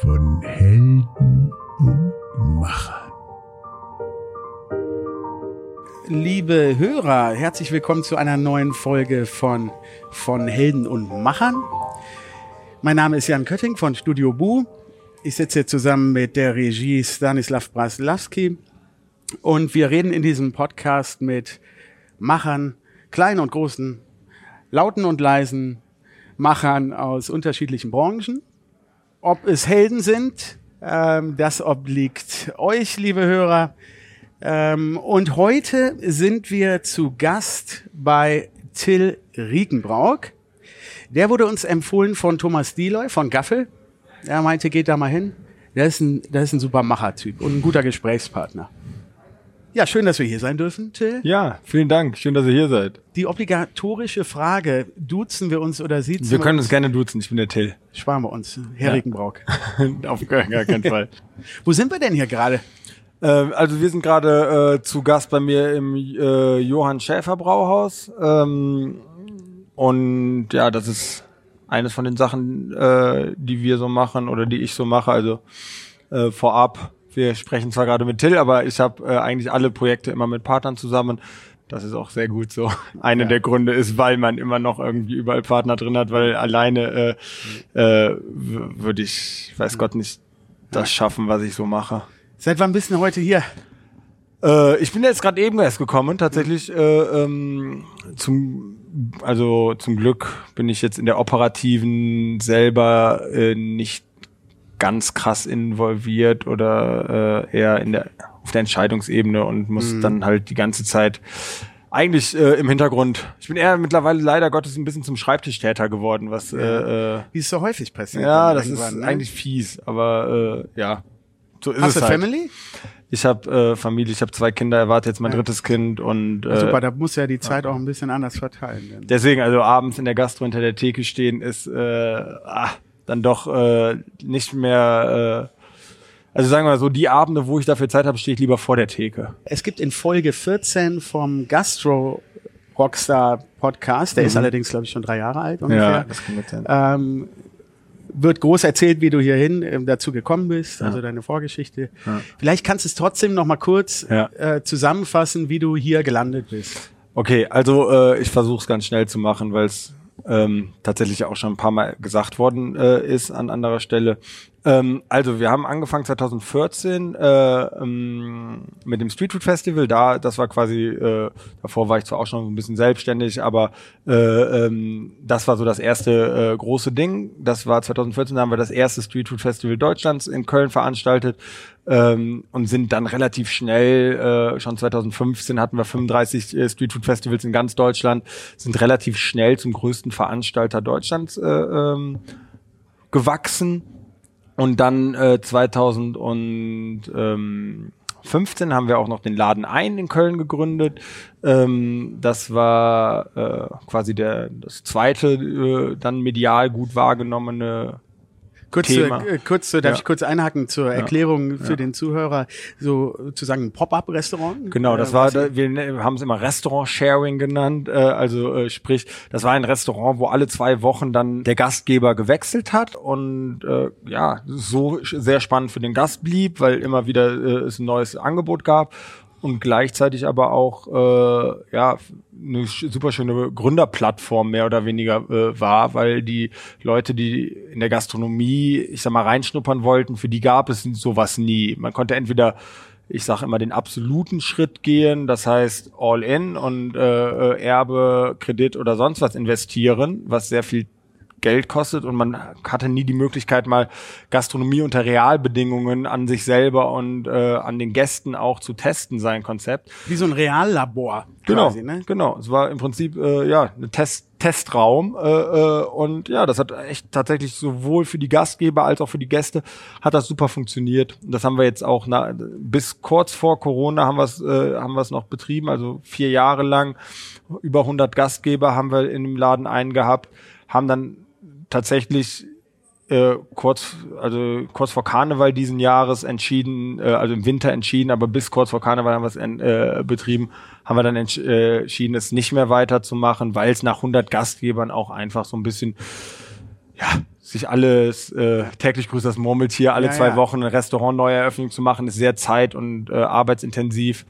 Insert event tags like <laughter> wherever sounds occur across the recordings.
von Helden und Machern. Liebe Hörer, herzlich willkommen zu einer neuen Folge von, von Helden und Machern. Mein Name ist Jan Kötting von Studio Bu. Ich sitze hier zusammen mit der Regie Stanislav Braslawski und wir reden in diesem Podcast mit Machern, kleinen und großen, lauten und leisen Machern aus unterschiedlichen Branchen. Ob es Helden sind, ähm, das obliegt euch, liebe Hörer. Ähm, und heute sind wir zu Gast bei Till Riekenbrauck. Der wurde uns empfohlen von Thomas Dieloy von Gaffel. Er meinte, geht da mal hin. Der ist ein, der ist ein super Machertyp und ein guter Gesprächspartner. Ja, schön, dass wir hier sein dürfen, Till. Ja, vielen Dank. Schön, dass ihr hier seid. Die obligatorische Frage, duzen wir uns oder siezen Wir können uns gerne duzen. Ich bin der Till. Sparen wir uns, Herr Ja. Riekenbrauck. <laughs> Auf gar gar keinen Fall. <laughs> Wo sind wir denn hier gerade? äh, also wir sind gerade äh, zu Gast bei mir im äh, Johann Schäfer Brauhaus. Ähm, und ja, das ist eines von den Sachen, äh, die wir so machen oder die ich so mache. Also äh, vorab, wir sprechen zwar gerade mit Till, aber ich habe äh, eigentlich alle Projekte immer mit Partnern zusammen. Das ist auch sehr gut so. <laughs> Einer Ja. der Gründe ist, weil man immer noch irgendwie überall Partner drin hat, weil alleine äh, äh, würde ich, weiß Gott nicht, das schaffen, was ich so mache. Seit wann bist du heute hier? Äh, ich bin jetzt gerade eben erst gekommen, tatsächlich äh, ähm, zum also zum Glück bin ich jetzt in der operativen selber äh, nicht ganz krass involviert oder äh, eher in der auf der Entscheidungsebene und muss dann halt die ganze Zeit eigentlich äh, im Hintergrund. Ich bin eher mittlerweile leider Gottes ein bisschen zum Schreibtischtäter geworden, was äh, äh, Wie es so häufig passiert. ja, das ist ne? eigentlich fies, aber äh, ja, so ist Hast es du halt. Family? Ich habe äh, Familie, ich habe zwei Kinder, erwarte jetzt mein Ja. drittes Kind und äh, Super, da muss ja die Zeit auch ein bisschen anders verteilen. Denn. deswegen also abends in der Gastro hinter der Theke stehen ist äh, ah, dann doch äh, nicht mehr. Äh, also sagen wir mal so, die Abende, wo ich dafür Zeit habe, stehe ich lieber vor der Theke. Es gibt in Folge 14 vom Gastro Rockstar Podcast, der ist allerdings, glaube ich, schon drei Jahre alt ungefähr. Mhm. das kann gut sein. ähm, wird groß erzählt, wie du hierhin ähm, dazu gekommen bist, also deine Vorgeschichte. Vielleicht kannst du es trotzdem noch mal kurz Ja. äh, zusammenfassen, wie du hier gelandet bist. Okay, also äh, ich versuche es ganz schnell zu machen, weil es ähm, tatsächlich auch schon ein paar Mal gesagt worden äh, ist an anderer Stelle. Ähm, also wir haben angefangen 2014 äh, ähm, mit dem Street Food Festival. Da, das war quasi, äh, davor war ich zwar auch schon ein bisschen selbstständig, aber äh, ähm, das war so das erste äh, große Ding. Das war 2014, da haben wir das erste Street Food Festival Deutschlands in Köln veranstaltet ähm, und sind dann relativ schnell, äh, schon 2015 hatten wir 35 äh, Street Food Festivals in ganz Deutschland, sind relativ schnell zum größten Veranstalter Deutschlands äh, ähm, gewachsen. Und dann äh, 2015 haben wir auch noch den Laden ein in Köln gegründet. Ähm, das war äh, quasi der das zweite äh, dann medial gut wahrgenommene Kurz, Thema. Zu, äh, kurz zu, darf Ja. ich kurz einhaken zur Erklärung für den Zuhörer, so zu sagen ein Pop-up-Restaurant? Genau, das Äh, war, wir ne- haben es immer Restaurant-Sharing genannt, äh, also äh, sprich, das war ein Restaurant, wo alle zwei Wochen dann der Gastgeber gewechselt hat und äh, ja, so sehr spannend für den Gast blieb, weil immer wieder äh, es ein neues Angebot gab und gleichzeitig aber auch äh, ja eine super schöne Gründerplattform mehr oder weniger äh, war, weil die Leute, die in der Gastronomie, ich sag mal, reinschnuppern wollten, für die gab es sowas nie. Man konnte entweder ich sage immer, den absoluten Schritt gehen, das heißt all in und äh, äh, Erbe, Kredit oder sonst was investieren, was sehr viel Geld kostet und man hatte nie die Möglichkeit, mal Gastronomie unter Realbedingungen an sich selber und äh, an den Gästen auch zu testen, sein Konzept. Wie so ein Reallabor Genau, quasi, ne? genau. Es war im Prinzip äh, ja ein Test, Testraum äh, äh, und ja, das hat echt tatsächlich sowohl für die Gastgeber als auch für die Gäste hat das super funktioniert. Und Das haben wir jetzt auch na, bis kurz vor Corona haben wir es äh, haben wir es noch betrieben, also vier Jahre lang über 100 Gastgeber haben wir in dem Laden einen gehabt, haben dann tatsächlich äh, kurz, also kurz vor Karneval diesen Jahres entschieden, äh, also im Winter entschieden, aber bis kurz vor Karneval haben wir es äh, betrieben, haben wir dann entsch äh, entschieden, es nicht mehr weiterzumachen, weil es nach 100 Gastgebern auch einfach so ein bisschen ja, sich alles äh, täglich grüßt das Murmeltier, alle Ja, zwei ja. Wochen ein Restaurant neue Eröffnung zu machen, ist sehr zeit- und äh, arbeitsintensiv.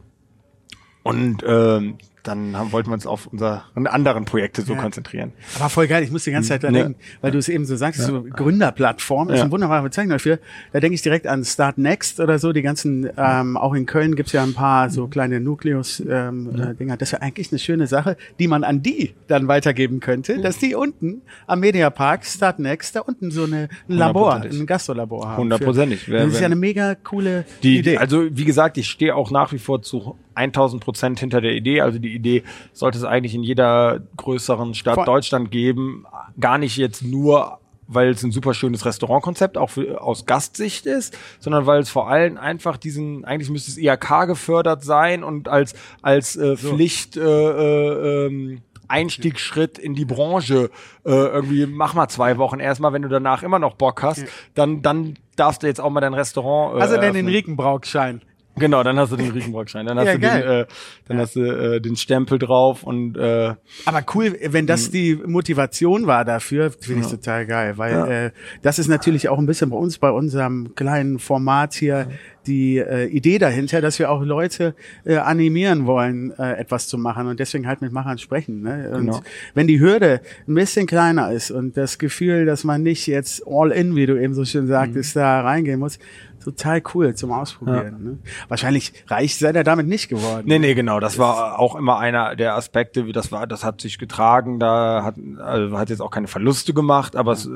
Und ähm, dann haben, wollten wir uns auf unsere anderen Projekte so Ja. konzentrieren. Aber voll geil, ich muss die ganze Zeit da Ja. denken, weil du es eben so sagst, so Gründerplattform ist Ja. eine wunderbare Bezeichnung dafür. Da denke ich direkt an Start Next oder so, die ganzen, ähm, auch in Köln gibt's ja ein paar so kleine Nukleus-Dinger. Ähm, äh, das wäre eigentlich eine schöne Sache, die man an die dann weitergeben könnte, dass die unten am Mediapark Start Next da unten so eine, ein Labor, ein Gastrolabor haben. Hundertprozentig. Das ist ja eine mega coole Die, Idee. Also wie gesagt, ich stehe auch nach wie vor zu 1000 Prozent hinter der Idee. Also die Idee sollte es eigentlich in jeder größeren Stadt Voll. Deutschland geben. Gar nicht jetzt nur weil es ein super schönes Restaurantkonzept auch für, aus Gastsicht ist, sondern weil es vor allem einfach diesen, eigentlich müsste es IHK gefördert sein und als, als äh, Pflicht äh, äh, ähm, Einstiegsschritt in die Branche äh, irgendwie mach mal zwei Wochen erstmal, wenn du danach immer noch Bock hast, dann dann darfst du jetzt auch mal dein Restaurant äh, also denn den eröffnen. Genau, dann hast du den Riesenbrockschein, dann <laughs> hast Ja, du den, äh, dann hast du äh, den Stempel drauf und äh, Aber cool, wenn Mhm. das die Motivation war dafür, finde ich total geil, weil äh, das ist natürlich auch ein bisschen bei uns, bei unserem kleinen Format hier, die äh, Idee dahinter, dass wir auch Leute äh, animieren wollen, äh, etwas zu machen und deswegen halt mit Machern sprechen. Ne? Und Genau. wenn die Hürde ein bisschen kleiner ist und das Gefühl, dass man nicht jetzt all in, wie du eben so schön sagtest, Mhm. da reingehen muss, total cool zum Ausprobieren. Ne? Wahrscheinlich reich seid ihr damit nicht geworden. nee, nee, genau, das war auch immer einer der Aspekte, wie das war, das hat sich getragen, da hat also hat jetzt auch keine Verluste gemacht, aber es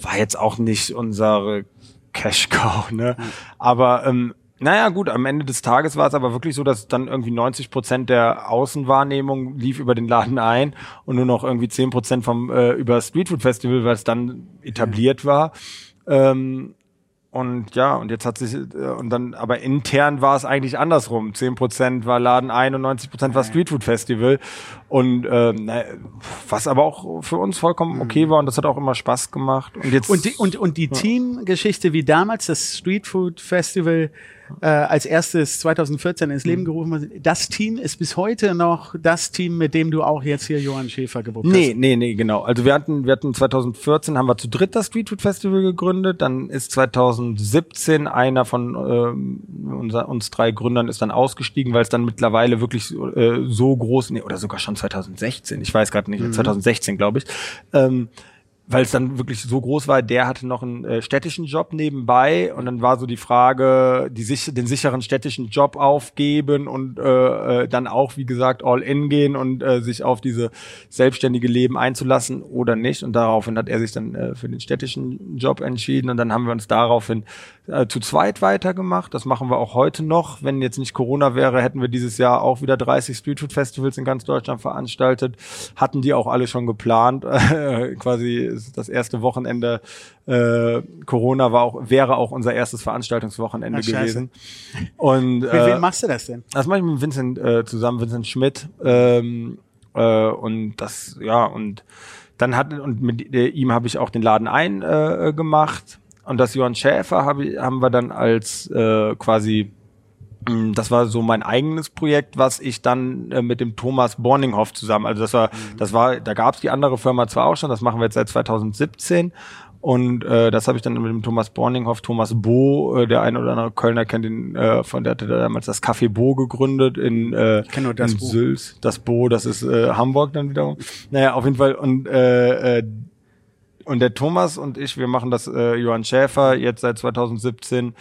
war jetzt auch nicht unsere Cash Cow, ne? Aber ähm, naja, gut, am Ende des Tages war es aber wirklich so, dass dann irgendwie 90 Prozent der Außenwahrnehmung lief über den Laden ein und nur noch irgendwie 10 Prozent vom äh, über Streetfood Festival, weil es dann etabliert war. Ähm, und ja, und jetzt hat sich, äh, und dann, aber intern war es eigentlich andersrum. 10% war Laden ein und 90% war Streetfood Festival. Und na, was aber auch für uns vollkommen okay war und das hat auch immer Spaß gemacht. Und jetzt Und die, und, und die Teamgeschichte, wie damals das Street Food Festival äh, als erstes 2014 ins Mhm. Leben gerufen wurde, das Team ist bis heute noch das Team, mit dem du auch jetzt hier Johann Schäfer gebucht Nee, hast. nee, nee, genau. Also wir hatten, wir hatten 2014 haben wir zu dritt das Street Food Festival gegründet. Dann ist 2017 einer von ähm, unser, uns drei Gründern ist dann ausgestiegen, weil es dann mittlerweile wirklich so, äh, so groß, nee, oder sogar schon 2016, ich weiß gerade nicht, 2016 glaube ich, ähm, weil es dann wirklich so groß war, der hatte noch einen äh, städtischen Job nebenbei und dann war so die Frage, die sich, den sicheren städtischen Job aufgeben und äh, äh, dann auch, wie gesagt, all in gehen und äh, sich auf diese selbstständige Leben einzulassen oder nicht. Und daraufhin hat er sich dann äh, für den städtischen Job entschieden und dann haben wir uns daraufhin äh, zu zweit weitergemacht. Das machen wir auch heute noch. Wenn jetzt nicht Corona wäre, hätten wir dieses Jahr auch wieder 30 Streetfood Festivals in ganz Deutschland veranstaltet. Hatten die auch alle schon geplant. <laughs> Äh, quasi das erste Wochenende äh, Corona war auch wäre auch unser erstes Veranstaltungswochenende Ach, gewesen. Und Mit äh, wem machst du das denn? das mache ich mit Vincent äh, zusammen, Vincent Schmidt. Ähm, äh, und das, ja, und dann hat und mit äh, ihm habe ich auch den Laden ein äh, gemacht. Und das Johann Schäfer hab haben wir dann als äh, quasi das war so mein eigenes Projekt, was ich dann äh, mit dem Thomas Borninghoff zusammen, also das war, das war, da gab es die andere Firma zwar auch schon, das machen wir jetzt seit 2017 und äh, das habe ich dann mit dem Thomas Borninghoff, Thomas Bo, äh, der eine oder andere Kölner kennt ihn, äh, von der hatte damals das Café Bo gegründet in, äh, in Bo. Sülz. Das Bo, das ist äh, Hamburg dann wiederum. Naja, auf jeden Fall und äh, äh, und der Thomas und ich, wir machen das äh, Johann Schäfer jetzt seit 2017.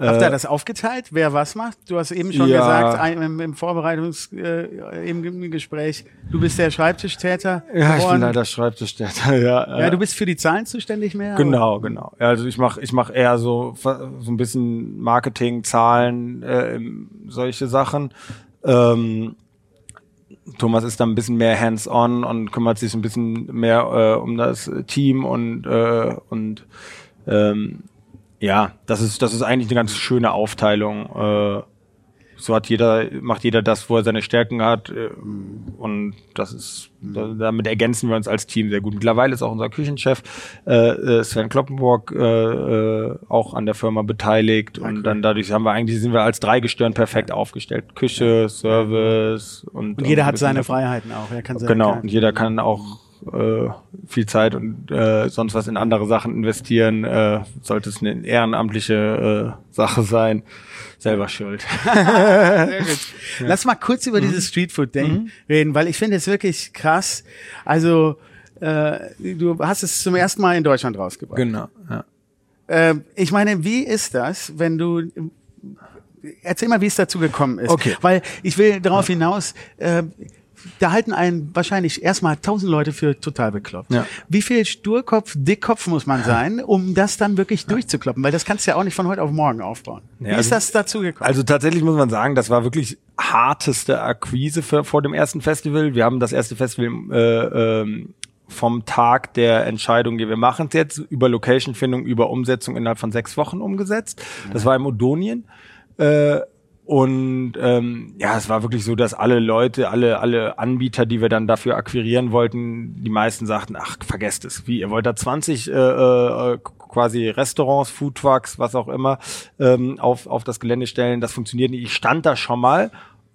Habt Äh, ihr das aufgeteilt, wer was macht? Du hast eben schon Ja. gesagt, ein, im, im Vorbereitungs, äh, im, Gespräch, du bist der Schreibtischtäter. Ja, ich bin geworden. leider Schreibtischstätter, <laughs> ja. Ja, äh, du bist für die Zahlen zuständig mehr? Genau, genau. Ja, also ich mache ich mach eher so, so ein bisschen Marketing, Zahlen, äh, solche Sachen. Ähm, Thomas ist dann ein bisschen mehr hands-on und kümmert sich ein bisschen mehr äh, um das Team und, äh, und ähm, ja, das ist, das ist eigentlich eine ganz schöne Aufteilung. Äh, so hat jeder, macht jeder das, wo er seine Stärken hat. äh, Und das ist, da, damit ergänzen wir uns als Team sehr gut. Mittlerweile ist auch unser Küchenchef äh, äh, Sven Kloppenburg äh, äh, auch an der Firma beteiligt. Und dann dadurch haben wir eigentlich, sind wir als Dreigestirn perfekt aufgestellt. Küche, Service und Und jeder und hat seine Freiheiten auch. Er kann seine Genau. Und jeder kann auch äh, viel Zeit und äh, sonst was in andere Sachen investieren, äh, sollte es eine ehrenamtliche äh, Sache sein, selber schuld. <laughs> Sehr gut. Lass mal kurz über Mhm. dieses Streetfood-Ding reden, weil ich finde es wirklich krass. Also, äh, du hast es zum ersten Mal in Deutschland rausgebracht. genau. Ja. Ähm, ich meine, wie ist das, wenn du erzähl mal, wie es dazu gekommen ist. Okay. Weil ich will darauf hinaus, äh, da halten einen wahrscheinlich erstmal tausend Leute für total bekloppt. Ja. Wie viel Sturkopf, Dickkopf muss man sein, um das dann wirklich durchzukloppen? Weil das kannst du ja auch nicht von heute auf morgen aufbauen. Ja, wie ist also- das dazu gekommen? Also tatsächlich muss man sagen, das war wirklich harteste Akquise für, vor dem ersten Festival. Wir haben das erste Festival äh, ähm, vom Tag der Entscheidung, die wir machen jetzt, über Location-Findung, über Umsetzung innerhalb von sechs Wochen umgesetzt. Das war im Odonien. Äh, und ähm, ja, es war wirklich so, dass alle Leute, alle, alle Anbieter, die wir dann dafür akquirieren wollten, die meisten sagten, ach, vergesst es. Wie, ihr wollt da 20 äh, äh, quasi Restaurants, Foodtrucks, was auch immer, ähm, auf, auf das Gelände stellen. Das funktioniert nicht. Ich stand da schon mal,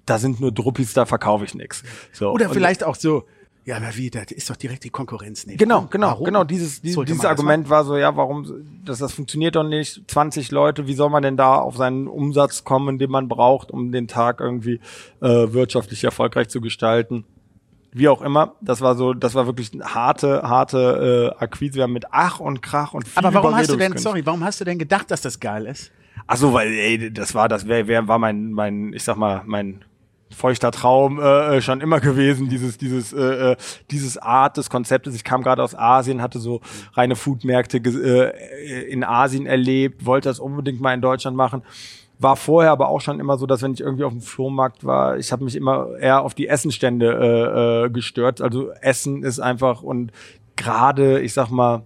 da sind nur Druppis, da verkaufe ich nichts. So, Oder vielleicht auch so, ja, aber wie, das ist doch direkt die Konkurrenz. Nee, Genau, genau, Warum? genau. Dieses, dieses, Sollte dieses Argument war so, ja, warum, das, das funktioniert doch nicht. 20 Leute, wie soll man denn da auf seinen Umsatz kommen, den man braucht, um den Tag irgendwie äh, wirtschaftlich erfolgreich zu gestalten? Wie auch immer, das war so, das war wirklich eine harte, harte äh, Akquise. Wir haben mit Ach und Krach und viel Aber warum hast du denn, sorry, warum hast du denn gedacht, dass das geil ist? Ach so, weil ey, das war das wär, wär, war mein mein ich sag mal mein feuchter Traum äh, äh, schon immer gewesen dieses dieses äh, äh, dieses Art des Konzeptes. Ich kam gerade aus Asien, hatte so reine Foodmärkte äh, in Asien erlebt, wollte das unbedingt mal in Deutschland machen. War vorher aber auch schon immer so, dass wenn ich irgendwie auf dem Flohmarkt war, ich habe mich immer eher auf die Essenstände äh, äh, gestört. Also Essen ist einfach und gerade, ich sag mal,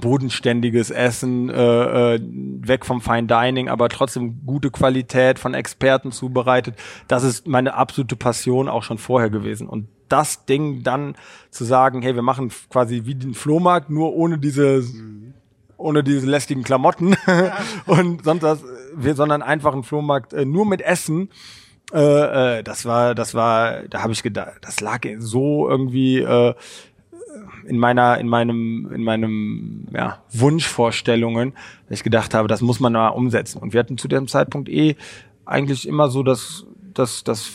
bodenständiges Essen, äh, äh, weg vom Fine Dining, aber trotzdem gute Qualität von Experten zubereitet. Das ist meine absolute Passion auch schon vorher gewesen. Und das Ding dann zu sagen, hey, wir machen quasi wie den Flohmarkt, nur ohne diese ohne diese lästigen Klamotten <laughs> und sonst was, sondern einfach ein Flohmarkt äh, nur mit Essen. Äh, äh, das war, das war, da habe ich gedacht, das lag so irgendwie äh, in meiner, in meinem, in meinem ja, Wunschvorstellungen, dass ich gedacht habe, das muss man mal umsetzen. Und wir hatten zu dem Zeitpunkt eh eigentlich immer so, dass, dass, dass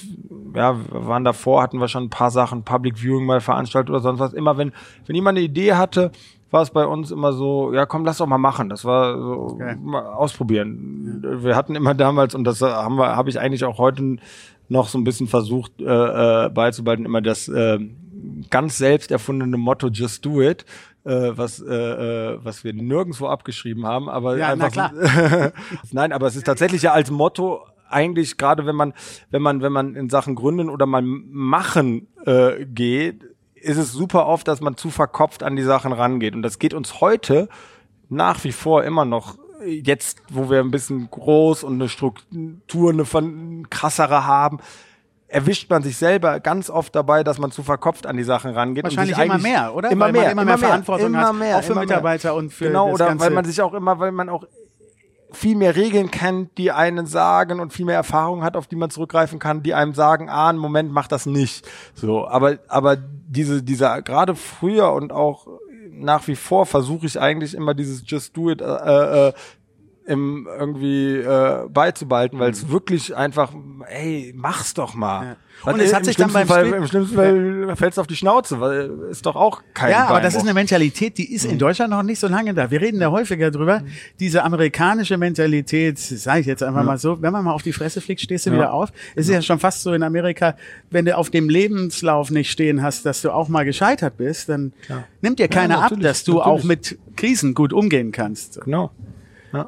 ja, wir waren davor, hatten wir schon ein paar Sachen, Public Viewing mal veranstaltet oder sonst was. Immer wenn, wenn jemand eine Idee hatte, war es bei uns immer so, ja komm, lass doch mal machen. Das war so, Geil. mal ausprobieren. Wir hatten immer damals, und das haben wir, habe ich eigentlich auch heute noch so ein bisschen versucht äh, äh, beizubehalten, immer das äh, ganz selbst erfundene Motto Just Do It, äh, was, äh, äh, was wir nirgendwo abgeschrieben haben, aber Ja, einfach <laughs> Nein, aber es ist tatsächlich ja als Motto eigentlich gerade wenn man wenn man wenn man in Sachen Gründen oder mal machen äh, geht, ist es super oft, dass man zu verkopft an die Sachen rangeht. Und das geht uns heute nach wie vor immer noch jetzt, wo wir ein bisschen groß und eine Struktur, eine von krassere haben, erwischt man sich selber ganz oft dabei, dass man zu verkopft an die Sachen rangeht. und Wahrscheinlich sich immer mehr, oder? Immer Weil man mehr, immer mehr Verantwortung immer hat, mehr, auch für immer mehr. Mitarbeiter und für genau oder weil man sich auch immer, weil man auch viel mehr Regeln kennt, die einen sagen und viel mehr Erfahrung hat, auf die man zurückgreifen kann, die einem sagen, ah, einen Moment, mach das nicht. So, aber aber diese dieser gerade früher und auch nach wie vor versuche ich eigentlich immer dieses Just Do It äh, äh, im irgendwie äh, beizubehalten, weil es wirklich einfach, ey, mach's doch mal. Mhm. Ja. Und es hat sich dann beim Fall, Spiel- im schlimmsten Fall fällt's auf die Schnauze, weil ist doch auch kein Ja, aber das ist Beinbruch. eine Mentalität, die ist in Deutschland noch nicht so lange da. Wir reden da häufiger drüber. Diese amerikanische Mentalität, sage ich jetzt einfach mal so, wenn man mal auf die Fresse fliegt, stehst du wieder auf. Es ist ja schon fast so in Amerika, wenn du auf dem Lebenslauf nicht stehen hast, dass du auch mal gescheitert bist, dann nimmt dir keiner ab, dass du natürlich. auch mit Krisen gut umgehen kannst. Genau.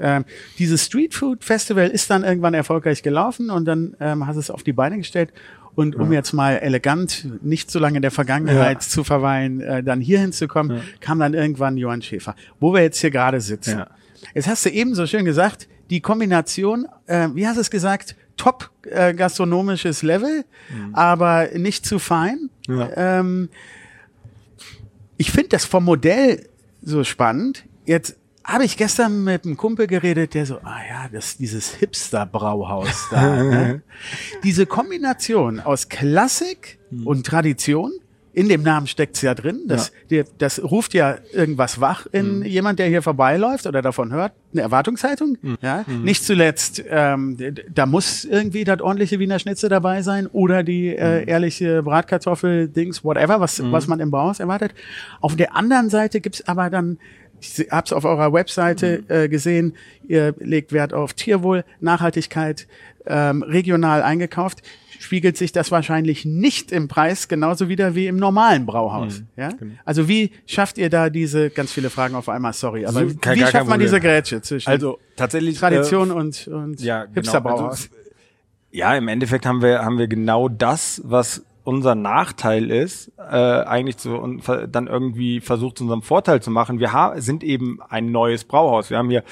Ähm, dieses Street Food Festival ist dann irgendwann erfolgreich gelaufen und dann ähm, hast du es auf die Beine gestellt. Und um jetzt mal elegant, nicht so lange in der Vergangenheit Ja. zu verweilen, äh, dann hier hinzukommen, kam dann irgendwann Johann Schäfer, wo wir jetzt hier gerade sitzen. Ja. Jetzt hast du eben so schön gesagt, die Kombination, äh, wie hast du es gesagt, top äh, gastronomisches Level, aber nicht zu fein. Mhm. Ja. Ähm, ich finde das vom Modell so spannend. Jetzt habe ich gestern mit einem Kumpel geredet, der so, ah ja, das dieses Hipster-Brauhaus da. ne? <laughs> Diese Kombination aus Klassik und Tradition in dem Namen steckt's ja drin. Das, die, das ruft ja irgendwas wach in jemand, der hier vorbeiläuft oder davon hört. Eine Erwartungshaltung. Ja. Nicht zuletzt, ähm, da muss irgendwie das ordentliche Wiener Schnitzel dabei sein oder die äh, ehrliche Bratkartoffel, Dings, whatever, was, was man im Bauhaus erwartet. Auf der anderen Seite gibt's aber dann ich habe es auf eurer Webseite äh, gesehen. Ihr legt Wert auf Tierwohl, Nachhaltigkeit, ähm, regional eingekauft. Spiegelt sich das wahrscheinlich nicht im Preis genauso wieder wie im normalen Brauhaus. Ja? Also wie schafft ihr da diese ganz viele Fragen auf einmal? Sorry, aber So, kein- wie schafft man diese Grätsche zwischen Also tatsächlich Tradition äh, und, und ja, genau. Hipsterbrauhaus? Also, ja, im Endeffekt haben wir haben wir genau das, was unser Nachteil ist, äh, eigentlich zu und dann irgendwie versucht zu unserem Vorteil zu machen. Wir sind eben ein neues Brauhaus. Wir haben hier,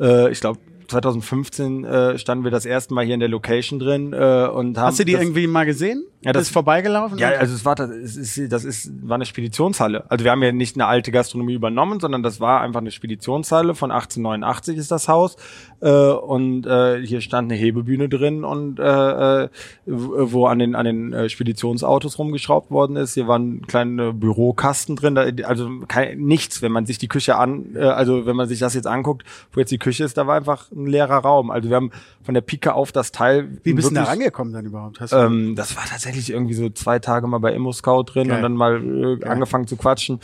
äh, ich glaube 2015 äh, standen wir das erste Mal hier in der Location drin äh, und haben Hast du die das, irgendwie mal gesehen? Ja, das- ist vorbeigelaufen? ja, also es war das ist, das ist war eine Speditionshalle. Also wir haben ja nicht eine alte Gastronomie übernommen, sondern das war einfach eine Speditionshalle von 1889 ist das Haus äh, und äh, hier stand eine Hebebühne drin und äh, äh, wo an den an den äh, Speditionsautos rumgeschraubt worden ist. Hier waren kleine Bürokasten drin, da, also kein, nichts. Wenn man sich die Küche an, äh, also wenn man sich das jetzt anguckt, wo jetzt die Küche ist, da war einfach ein leerer Raum. Also wir haben von der Pike auf das Teil Wie bist du da rangekommen dann überhaupt? Hast du ähm, das war tatsächlich irgendwie so zwei Tage mal bei Immo Scout drin Geil. und dann mal äh, angefangen zu quatschen.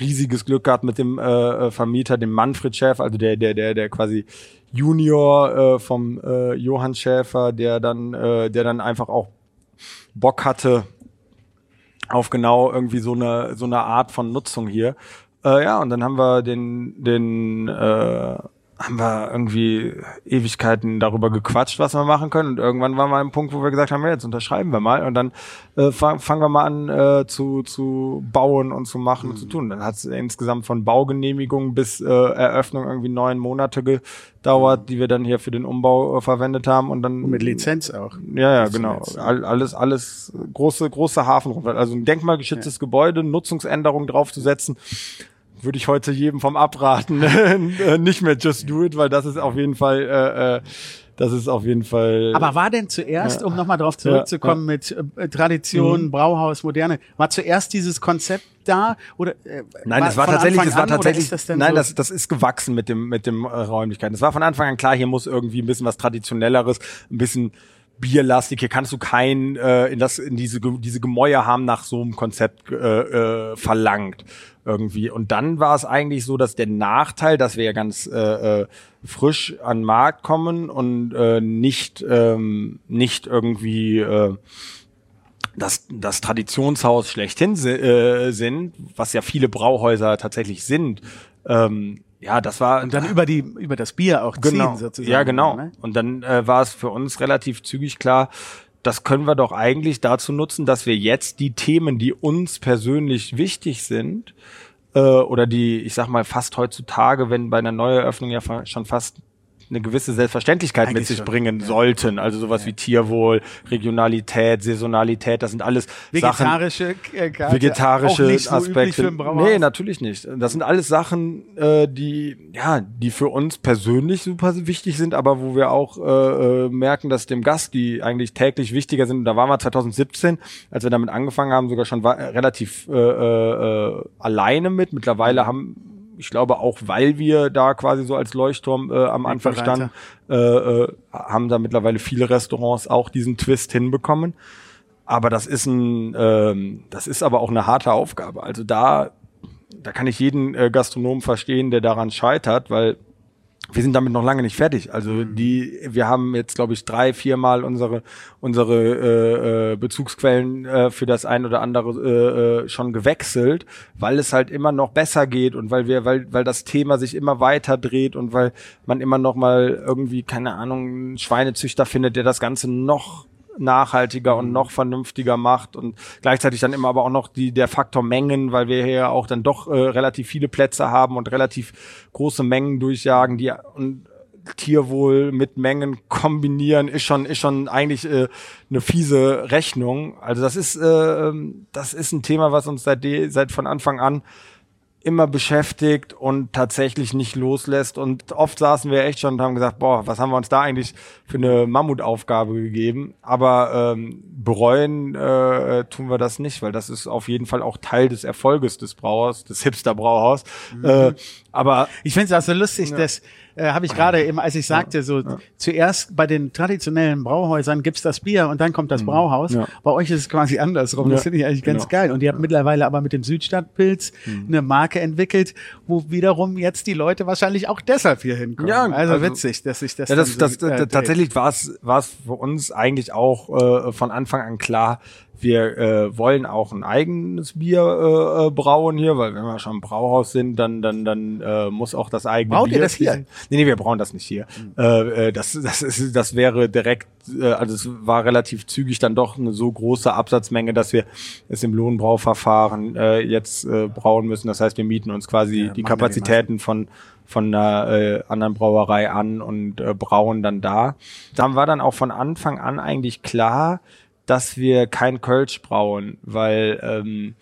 Riesiges Glück gehabt mit dem äh, äh, Vermieter, dem Manfred Schäfer, also der der der der quasi Junior äh, vom äh, Johann Schäfer, der dann äh, der dann einfach auch Bock hatte auf genau irgendwie so eine so eine Art von Nutzung hier. Äh, ja, und dann haben wir den den äh, haben wir irgendwie Ewigkeiten darüber gequatscht, was wir machen können. Und irgendwann waren wir an einem Punkt, wo wir gesagt haben, ja, jetzt unterschreiben wir mal. Und dann äh, fang, fangen wir mal an äh, zu, zu bauen und zu machen und zu tun. Dann hat es insgesamt von Baugenehmigung bis äh, Eröffnung irgendwie neun Monate gedauert, die wir dann hier für den Umbau äh, verwendet haben. Und dann mit Lizenz auch. ja, ja, genau. All, alles, alles große, große Hafenrundfahrt. Also ein denkmalgeschütztes Gebäude, Nutzungsänderung draufzusetzen, würde ich heute jedem vom abraten. <laughs> Äh, Nicht mehr just do it, weil das ist auf jeden Fall, äh, äh, das ist auf jeden Fall. Aber war denn zuerst, um nochmal drauf zurückzukommen mit äh, Tradition, Mhm. Brauhaus, Moderne, war zuerst dieses Konzept da oder äh, Nein, das war von tatsächlich, Anfang das war an, tatsächlich, das nein, so? das, das ist gewachsen mit dem, mit dem äh, Räumlichkeiten. Das war von Anfang an klar, hier muss irgendwie ein bisschen was Traditionelleres, ein bisschen bierlastig. Hier kannst du kein äh, in das in diese diese Gemäuer haben nach so einem Konzept äh, äh, verlangt irgendwie. Und dann war es eigentlich so, dass der Nachteil, dass wir ja ganz äh, äh, frisch an Markt kommen und äh, nicht ähm, nicht irgendwie äh, das, das Traditionshaus schlechthin äh, sind, was ja viele Brauhäuser tatsächlich sind. Ähm, ja, das war und dann über die über das Bier auch genau. ziehen sozusagen. Ja, genau. Ne? Und dann äh, war es für uns relativ zügig klar, das können wir doch eigentlich dazu nutzen, dass wir jetzt die Themen, die uns persönlich wichtig sind, äh, oder die, ich sag mal, fast heutzutage, wenn bei einer Neueröffnung ja schon fast eine gewisse Selbstverständlichkeit mit Eigentlich sich schon, bringen sollten. Also sowas wie Tierwohl, Regionalität, Saisonalität, das sind alles Sachen, Vegetarische äh, Karte, vegetarische auch nicht so üblich Aspekte. für nee, natürlich nicht. Das sind alles Sachen, äh, die ja, die für uns persönlich super wichtig sind, aber wo wir auch äh, äh, merken, dass dem Gast die eigentlich täglich wichtiger sind. Und da waren wir 2017, als wir damit angefangen haben, sogar schon relativ äh, äh, alleine mit. Mittlerweile haben ich glaube auch, weil wir da quasi so als Leuchtturm äh, am Anfang standen, äh, äh, haben da mittlerweile viele Restaurants auch diesen Twist hinbekommen. Aber das ist ein, ähm, das ist aber auch eine harte Aufgabe. Also da, da kann ich jeden äh, Gastronomen verstehen, der daran scheitert, weil wir sind damit noch lange nicht fertig. Also die, wir haben jetzt, glaube ich, drei, viermal unsere unsere äh, äh, Bezugsquellen äh, für das ein oder andere äh, äh, schon gewechselt, weil es halt immer noch besser geht und weil wir, weil weil das Thema sich immer weiter dreht und weil man immer noch mal irgendwie keine Ahnung einen Schweinezüchter findet, der das Ganze noch nachhaltiger und noch vernünftiger macht und gleichzeitig dann immer aber auch noch die der Faktor Mengen, weil wir hier auch dann doch äh, relativ viele Plätze haben und relativ große Mengen durchjagen, die und Tierwohl mit Mengen kombinieren ist schon ist schon eigentlich äh, eine fiese Rechnung. Also das ist äh, ähm, das ist ein Thema, was uns seit seit von Anfang an immer beschäftigt und tatsächlich nicht loslässt. Und oft saßen wir echt schon und haben gesagt, boah, was haben wir uns da eigentlich für eine Mammutaufgabe gegeben? Aber ähm, bereuen äh, tun wir das nicht, weil das ist auf jeden Fall auch Teil des Erfolges des Brauers, des Hipster-Brauhaus. Mhm. Äh, aber ich finde es auch so lustig, ja. dass äh, habe ich gerade eben, als ich sagte, so ja. zuerst bei den traditionellen Brauhäusern gibt's das Bier und dann kommt das mhm. Brauhaus. Ja. Bei euch ist es quasi andersrum. Das finde ich eigentlich ganz genau. geil. Und ihr habt mittlerweile aber mit dem Südstadtpilz mhm. eine Marke entwickelt, wo wiederum jetzt die Leute wahrscheinlich auch deshalb hier hinkommen. Ja, also, also witzig, dass ich das. Ja, das, so, das, äh, tatsächlich war es war es für uns eigentlich auch äh, von Anfang an klar, wir äh, wollen auch ein eigenes Bier äh, äh, brauen hier, weil wenn wir schon im Brauhaus sind, dann dann dann äh, muss auch das eigene Braut Bier. ihr das hier? Nee, nee, wir brauchen das nicht hier. Mhm. Äh, das das ist das wäre direkt äh, also es war relativ zügig dann doch eine so große Absatzmenge, dass wir es im Lohnbrauverfahren äh, jetzt äh, brauen müssen. Das heißt, wir mieten uns quasi ja, die Kapazitäten von von einer äh, anderen Brauerei an und äh, brauen dann da. Dann war dann auch von Anfang an eigentlich klar, dass wir kein Kölsch brauen, weil ähm,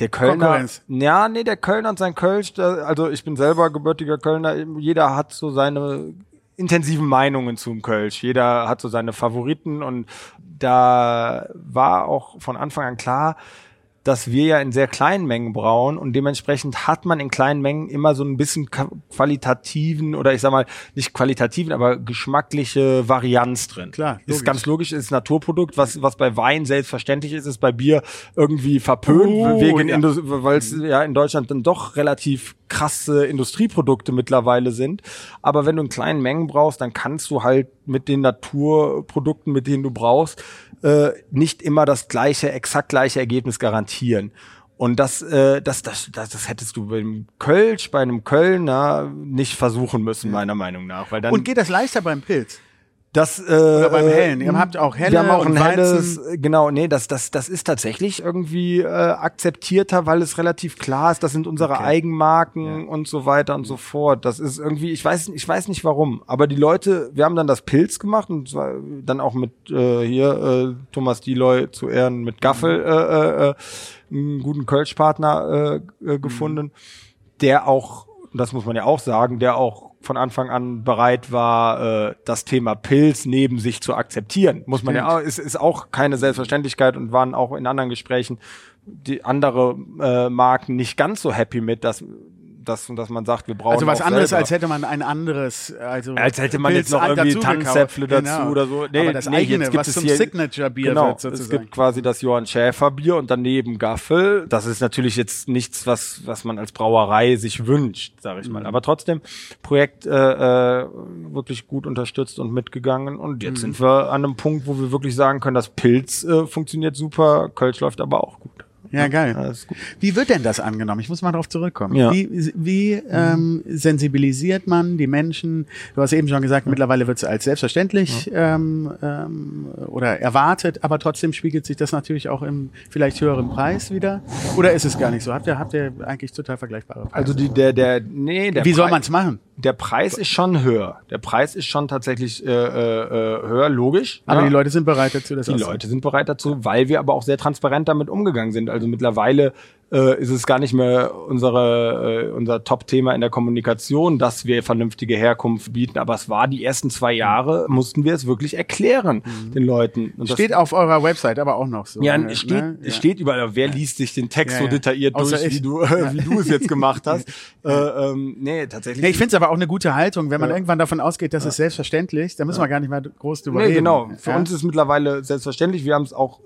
der Kölner, ja, nee, der Kölner und sein Kölsch, der, also ich bin selber gebürtiger Kölner, jeder hat so seine intensiven Meinungen zum Kölsch. Jeder hat so seine Favoriten und da war auch von Anfang an klar, dass wir ja in sehr kleinen Mengen brauen und dementsprechend hat man in kleinen Mengen immer so ein bisschen qualitativen oder ich sag mal nicht qualitativen, aber geschmackliche Varianz drin. Klar, logisch. ist ganz logisch, ist Naturprodukt, was was bei Wein selbstverständlich ist, ist bei Bier irgendwie verpönt oh, wegen ja. weil es ja in Deutschland dann doch relativ krasse Industrieprodukte mittlerweile sind. Aber wenn du in kleinen Mengen brauchst, dann kannst du halt mit den Naturprodukten, mit denen du brauchst, äh, nicht immer das gleiche, exakt gleiche Ergebnis garantieren. Und das, äh, das, das, das, das hättest du beim Kölsch, bei einem Kölner nicht versuchen müssen, meiner Meinung nach. Weil dann und geht das leichter beim Pilz? Das, äh, Oder beim Hellen. Ihr habt auch helle wir haben auch ein helles, genau, nee, das, das, das ist tatsächlich irgendwie äh, akzeptierter, weil es relativ klar ist, das sind unsere okay. Eigenmarken ja. und so weiter und so fort. Das ist irgendwie, ich weiß, ich weiß nicht warum, aber die Leute, wir haben dann das Pilz gemacht und zwar dann auch mit äh, hier äh, Thomas Deloy zu Ehren mit Gaffel äh, äh, äh einen guten Kölsch-Partner äh, äh, gefunden, mhm. der auch, das muss man ja auch sagen, der auch von Anfang an bereit war, äh, das Thema Pilz neben sich zu akzeptieren. Muss man Stimmt. ja, ist, ist auch keine Selbstverständlichkeit und waren auch in anderen Gesprächen die andere äh, Marken nicht ganz so happy mit, dass dass, dass man sagt, wir brauchen Also was anderes, selber. als hätte man ein anderes, also als hätte man jetzt noch irgendwie Tanzäpfle dazu genau. oder so. Nee, Aber das nee, eigene, jetzt gibt was es zum Signature-Bier genau, wird sozusagen. Es gibt quasi das Johann Schäfer Bier und daneben Gaffel. Das ist natürlich jetzt nichts, was was man als Brauerei sich wünscht, sage ich mal. Mhm. Aber trotzdem Projekt äh, äh, wirklich gut unterstützt und mitgegangen und jetzt mhm. sind wir an einem Punkt, wo wir wirklich sagen können, das Pilz äh, funktioniert super, Kölsch läuft aber auch gut. Ja, geil. Ja, wie wird denn das angenommen? Ich muss mal darauf zurückkommen. Ja. Wie, wie ähm, sensibilisiert man die Menschen? Du hast eben schon gesagt, ja. mittlerweile wird es als selbstverständlich ähm, ähm, oder erwartet, aber trotzdem spiegelt sich das natürlich auch im vielleicht höheren Preis wieder. Oder ist es gar nicht so? Habt ihr, habt ihr eigentlich total vergleichbare Preise? Also die, der, der, nee, der Wie soll man es machen? Der Preis ist schon höher. Der Preis ist schon tatsächlich äh, äh, höher, logisch. Aber die Leute sind bereit dazu, das Die Leute sind bereit dazu, weil wir aber auch sehr transparent damit umgegangen sind. Also mittlerweile äh, ist es gar nicht mehr unsere, äh, unser Top-Thema in der Kommunikation, dass wir vernünftige Herkunft bieten. Aber es war die ersten zwei Jahre, mussten wir es wirklich erklären mhm. den Leuten. Und steht auf eurer Website aber auch noch so. Ja, ne? es steht, ne? es steht überall. Wer liest sich den Text ja, so detailliert durch, wie du, äh, <laughs> <laughs> wie du es jetzt gemacht hast? äh, ähm, nee, tatsächlich. Nee, ich finde es aber auch eine gute Haltung, wenn man irgendwann davon ausgeht, dass es selbstverständlich, da müssen wir gar nicht mehr groß drüber nee, reden. Genau. Für uns ist es mittlerweile selbstverständlich. Wir haben es auch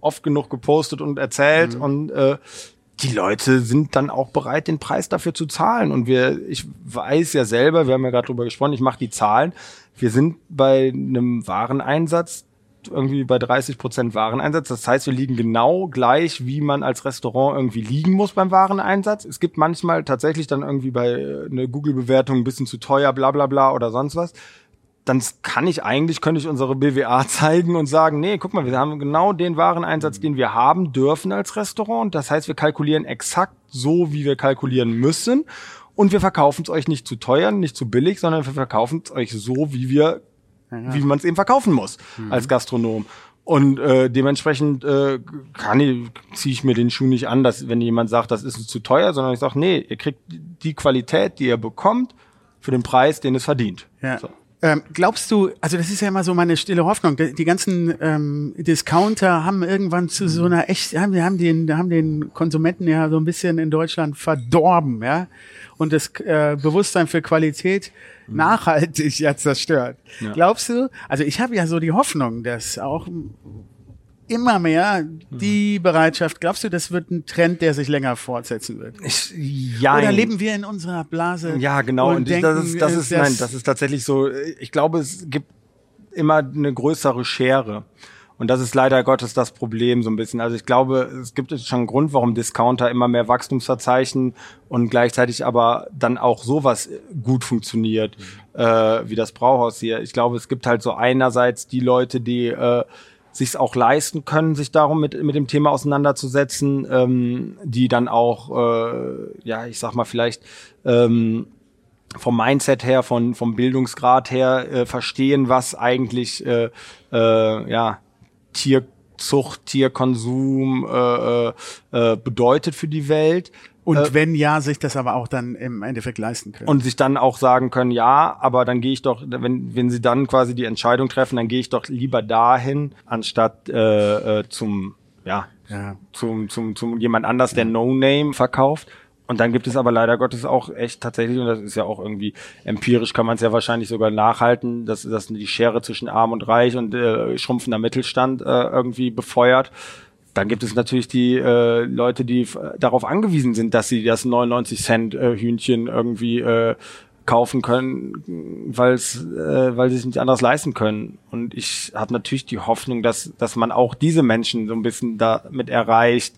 oft genug gepostet und erzählt mhm. und äh, die Leute sind dann auch bereit, den Preis dafür zu zahlen. Und wir, ich weiß ja selber, wir haben ja gerade drüber gesprochen, ich mache die Zahlen. Wir sind bei einem Wareneinsatz irgendwie bei 30 Prozent Wareneinsatz. Das heißt, wir liegen genau gleich, wie man als Restaurant irgendwie liegen muss beim Wareneinsatz. Es gibt manchmal tatsächlich dann irgendwie bei äh, einer Google-Bewertung ein bisschen zu teuer, bla bla bla oder sonst was dann kann ich eigentlich, könnte ich unsere BWA <laughs> zeigen und sagen, nee, guck mal, wir haben genau den Wareneinsatz, den wir haben dürfen als Restaurant. Das heißt, wir kalkulieren exakt so, wie wir kalkulieren müssen. Und wir verkaufen es euch nicht zu teuer, nicht zu billig, sondern wir verkaufen es euch so, wie wir, ja. wie man es eben verkaufen muss mhm. als Gastronom. Und äh, dementsprechend äh, kann ich, ziehe ich mir den Schuh nicht an, dass wenn jemand sagt, das ist zu teuer, sondern ich sage, nee, ihr kriegt die Qualität, die ihr bekommt, für den Preis, den es verdient. Ja. So. Ähm, glaubst du, also das ist ja immer so meine stille Hoffnung, die, ganzen ähm, Discounter haben irgendwann zu so einer echt, haben, haben, den, haben den Konsumenten ja so ein bisschen in Deutschland verdorben, ja, und das äh, Bewusstsein für Qualität mhm. nachhaltig <laughs> ja zerstört. Ja. Glaubst du, also ich habe ja so die Hoffnung, dass auch immer mehr die Bereitschaft. Glaubst du, das wird ein Trend, der sich länger fortsetzen wird? Ich, ja. Oder leben wir in unserer Blase? Ja, genau. Und, und denken, das ist, das ist, das nein, das ist tatsächlich so. Ich glaube, es gibt immer eine größere Schere. Und das ist leider Gottes das Problem so ein bisschen. Also ich glaube, es gibt schon einen Grund, warum Discounter immer mehr Wachstum verzeichnen und gleichzeitig aber dann auch sowas gut funktioniert, mhm. äh, wie das Brauhaus hier. Ich glaube, es gibt halt so einerseits die Leute, die äh, sich es auch leisten können, sich darum mit, mit dem Thema auseinanderzusetzen, ähm, die dann auch, äh, ja, ich sag mal, vielleicht ähm, vom Mindset her, von, vom Bildungsgrad her äh, verstehen, was eigentlich äh, äh, ja, Tierzucht, Tierkonsum äh, äh, äh bedeutet für die Welt. Und äh, wenn ja, sich das aber auch dann im Endeffekt leisten können. Und sich dann auch sagen können, ja, aber dann gehe ich doch, wenn, wenn sie dann quasi die Entscheidung treffen, dann gehe ich doch lieber dahin, anstatt äh, äh, zum, ja, ja. Zum, zum, zum jemand anders, der No-Name verkauft. Und dann gibt es aber leider Gottes auch echt tatsächlich, und das ist ja auch irgendwie empirisch, kann man es ja wahrscheinlich sogar nachhalten, dass, dass die Schere zwischen Arm und Reich und äh, schrumpfender Mittelstand äh, irgendwie befeuert. Dann gibt es natürlich die äh, Leute, die darauf angewiesen sind, dass sie das 99 Cent äh, Hühnchen irgendwie äh, kaufen können, weil's, äh, weil sie es nicht anders leisten können. Und ich habe natürlich die Hoffnung, dass, dass man auch diese Menschen so ein bisschen damit erreicht,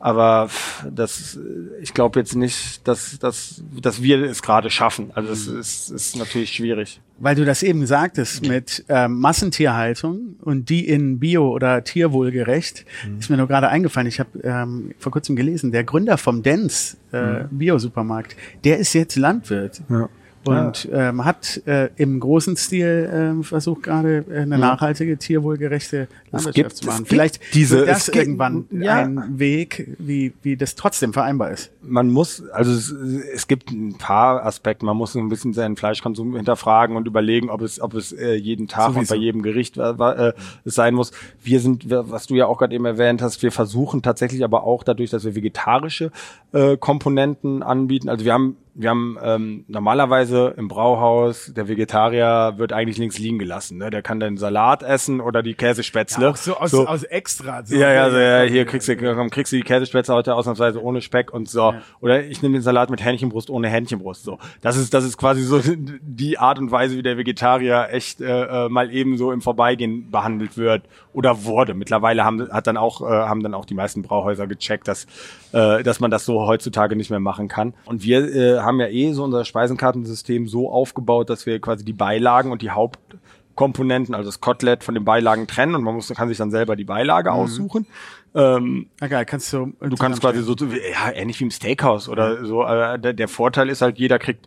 aber das, ich glaube jetzt nicht, dass, dass, dass wir es gerade schaffen. Also es mhm. ist, ist natürlich schwierig. Weil du das eben sagtest mit ähm, Massentierhaltung und die in Bio oder Tierwohlgerecht, mhm. ist mir nur gerade eingefallen. Ich habe ähm, vor kurzem gelesen, der Gründer vom Dens äh, mhm. Bio-Supermarkt, der ist jetzt Landwirt. Ja und ja. ähm, hat äh, im großen Stil äh, versucht gerade äh, eine nachhaltige, tierwohlgerechte Landwirtschaft gibt, zu machen. Vielleicht diese, das gibt, irgendwann ja. ein Weg, wie, wie das trotzdem vereinbar ist. Man muss, also es, es gibt ein paar Aspekte. Man muss ein bisschen seinen Fleischkonsum hinterfragen und überlegen, ob es, ob es äh, jeden Tag Sowieso. und bei jedem Gericht äh, äh, es sein muss. Wir sind, was du ja auch gerade eben erwähnt hast, wir versuchen tatsächlich aber auch dadurch, dass wir vegetarische äh, Komponenten anbieten. Also wir haben wir haben ähm, normalerweise im Brauhaus, der Vegetarier wird eigentlich links liegen gelassen. Ne? Der kann den Salat essen oder die Käsespätzle. Ja, so aus, so. aus extra. So. Ja, ja, so, ja, hier kriegst du, komm, kriegst du die Käsespätzle heute ausnahmsweise ohne Speck und so. Ja. Oder ich nehme den Salat mit Hähnchenbrust ohne Hähnchenbrust. So, das ist das ist quasi so die Art und Weise, wie der Vegetarier echt äh, äh, mal eben so im Vorbeigehen behandelt wird oder wurde. Mittlerweile haben hat dann auch äh, haben dann auch die meisten Brauhäuser gecheckt, dass äh, dass man das so heutzutage nicht mehr machen kann. Und wir äh, haben ja eh so unser Speisenkartensystem so aufgebaut, dass wir quasi die Beilagen und die Hauptkomponenten, also das Kotelett von den Beilagen trennen und man muss, kann sich dann selber die Beilage mhm. aussuchen. Ähm, okay, kannst du. Du kannst quasi so, ja, ähnlich wie im Steakhouse oder so. Äh, der, der Vorteil ist halt, jeder kriegt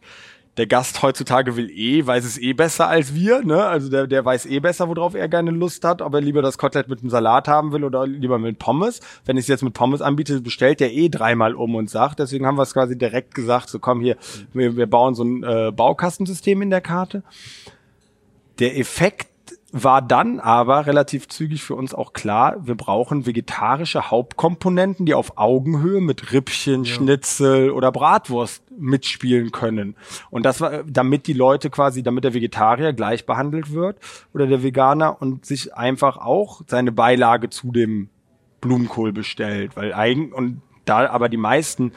der Gast heutzutage will eh, weiß es eh besser als wir, ne? Also der, der weiß eh besser, worauf er gerne Lust hat, ob er lieber das Kotelett mit einem Salat haben will oder lieber mit Pommes. Wenn ich es jetzt mit Pommes anbiete, bestellt der eh dreimal um und sagt. Deswegen haben wir es quasi direkt gesagt, so komm hier, wir, wir bauen so ein äh, Baukastensystem in der Karte. Der Effekt war dann aber relativ zügig für uns auch klar, wir brauchen vegetarische Hauptkomponenten, die auf Augenhöhe mit Rippchen, ja. Schnitzel oder Bratwurst mitspielen können. Und das war, damit die Leute quasi, damit der Vegetarier gleich behandelt wird oder der Veganer und sich einfach auch seine Beilage zu dem Blumenkohl bestellt, weil eigen und da aber die meisten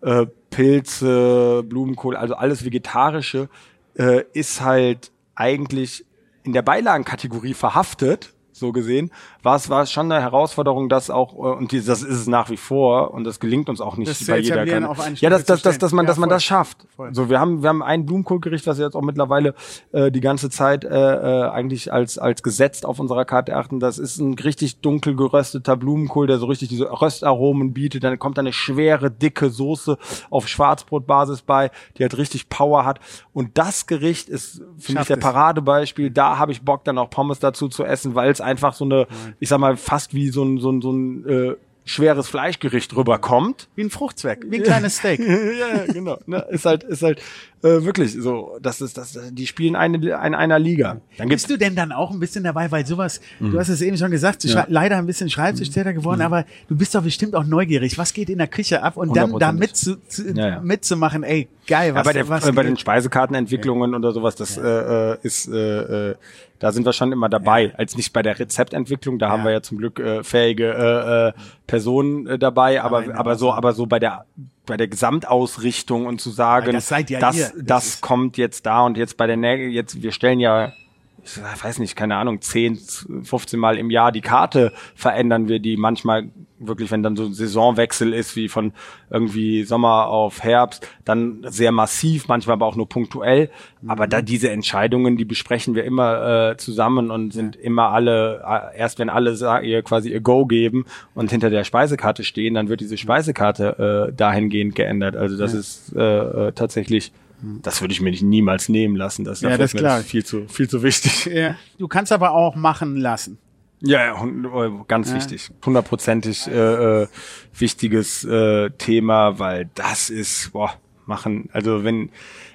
äh, Pilze, Blumenkohl, also alles vegetarische äh, ist halt eigentlich in der Beilagenkategorie verhaftet, so gesehen, war es, war es schon eine Herausforderung, dass auch, äh, und die, das ist es nach wie vor, und das gelingt uns auch nicht das bei jeder kann. Ja, dass, dass, dass, dass man, ja, dass man das schafft. Voll. So, wir haben, wir haben ein Blumenkohlgericht, was wir jetzt auch mittlerweile äh, die ganze Zeit äh, äh, eigentlich als, als gesetzt auf unserer Karte achten. Das ist ein richtig dunkel gerösteter Blumenkohl, der so richtig diese Röstaromen bietet. Dann kommt eine schwere, dicke Soße auf Schwarzbrotbasis bei, die halt richtig Power hat. Und das Gericht ist für mich der Paradebeispiel. Da habe ich Bock, dann auch Pommes dazu zu essen, weil es einfach so eine, ich sag mal, fast wie so ein, so ein, so ein äh, schweres Fleischgericht rüberkommt. Wie ein Fruchtzwerg, wie ein kleines <laughs> Steak. ja, ja, genau. Ne, ist halt, ist halt äh, wirklich so. Das ist, das, die spielen eine in einer Liga. Dann gibst du denn dann auch ein bisschen dabei, weil sowas, du hast es eben schon gesagt, ja. leider ein bisschen Schreibtischtäter geworden, mhm. aber du bist doch bestimmt auch neugierig. Was geht in der Küche ab und dann da mit zu, zu, ja, ja. mitzumachen, ey, geil, was, ja, bei, der, was bei den Speisekartenentwicklungen oder sowas, das äh, äh, ist äh, äh, da sind wir schon immer dabei, als nicht bei der Rezeptentwicklung. Da haben wir ja zum Glück äh, fähige äh, äh, Personen äh, dabei, aber aber, aber so aber so bei der bei der Gesamtausrichtung und zu sagen, das, ja das, das, das kommt jetzt da und jetzt bei der Nägel, jetzt wir stellen ja ich weiß nicht, keine Ahnung, 10, 15 Mal im Jahr die Karte verändern wir die. Manchmal wirklich, wenn dann so ein Saisonwechsel ist, wie von irgendwie Sommer auf Herbst, dann sehr massiv, manchmal aber auch nur punktuell. Mhm. Aber da diese Entscheidungen, die besprechen wir immer äh, zusammen und sind immer alle, äh, erst wenn alle ihr quasi ihr Go geben und hinter der Speisekarte stehen, dann wird diese Speisekarte äh, dahingehend geändert. Also das ja. ist äh, äh tatsächlich das würde ich mir nicht niemals nehmen lassen. Das, ja, das ist klar. viel zu, viel zu wichtig. Ja. Du kannst aber auch machen lassen. Ja, ja oh, ganz ja. wichtig. Hundertprozentig äh, äh, wichtiges äh, Thema, weil das ist, boah, machen, also wenn,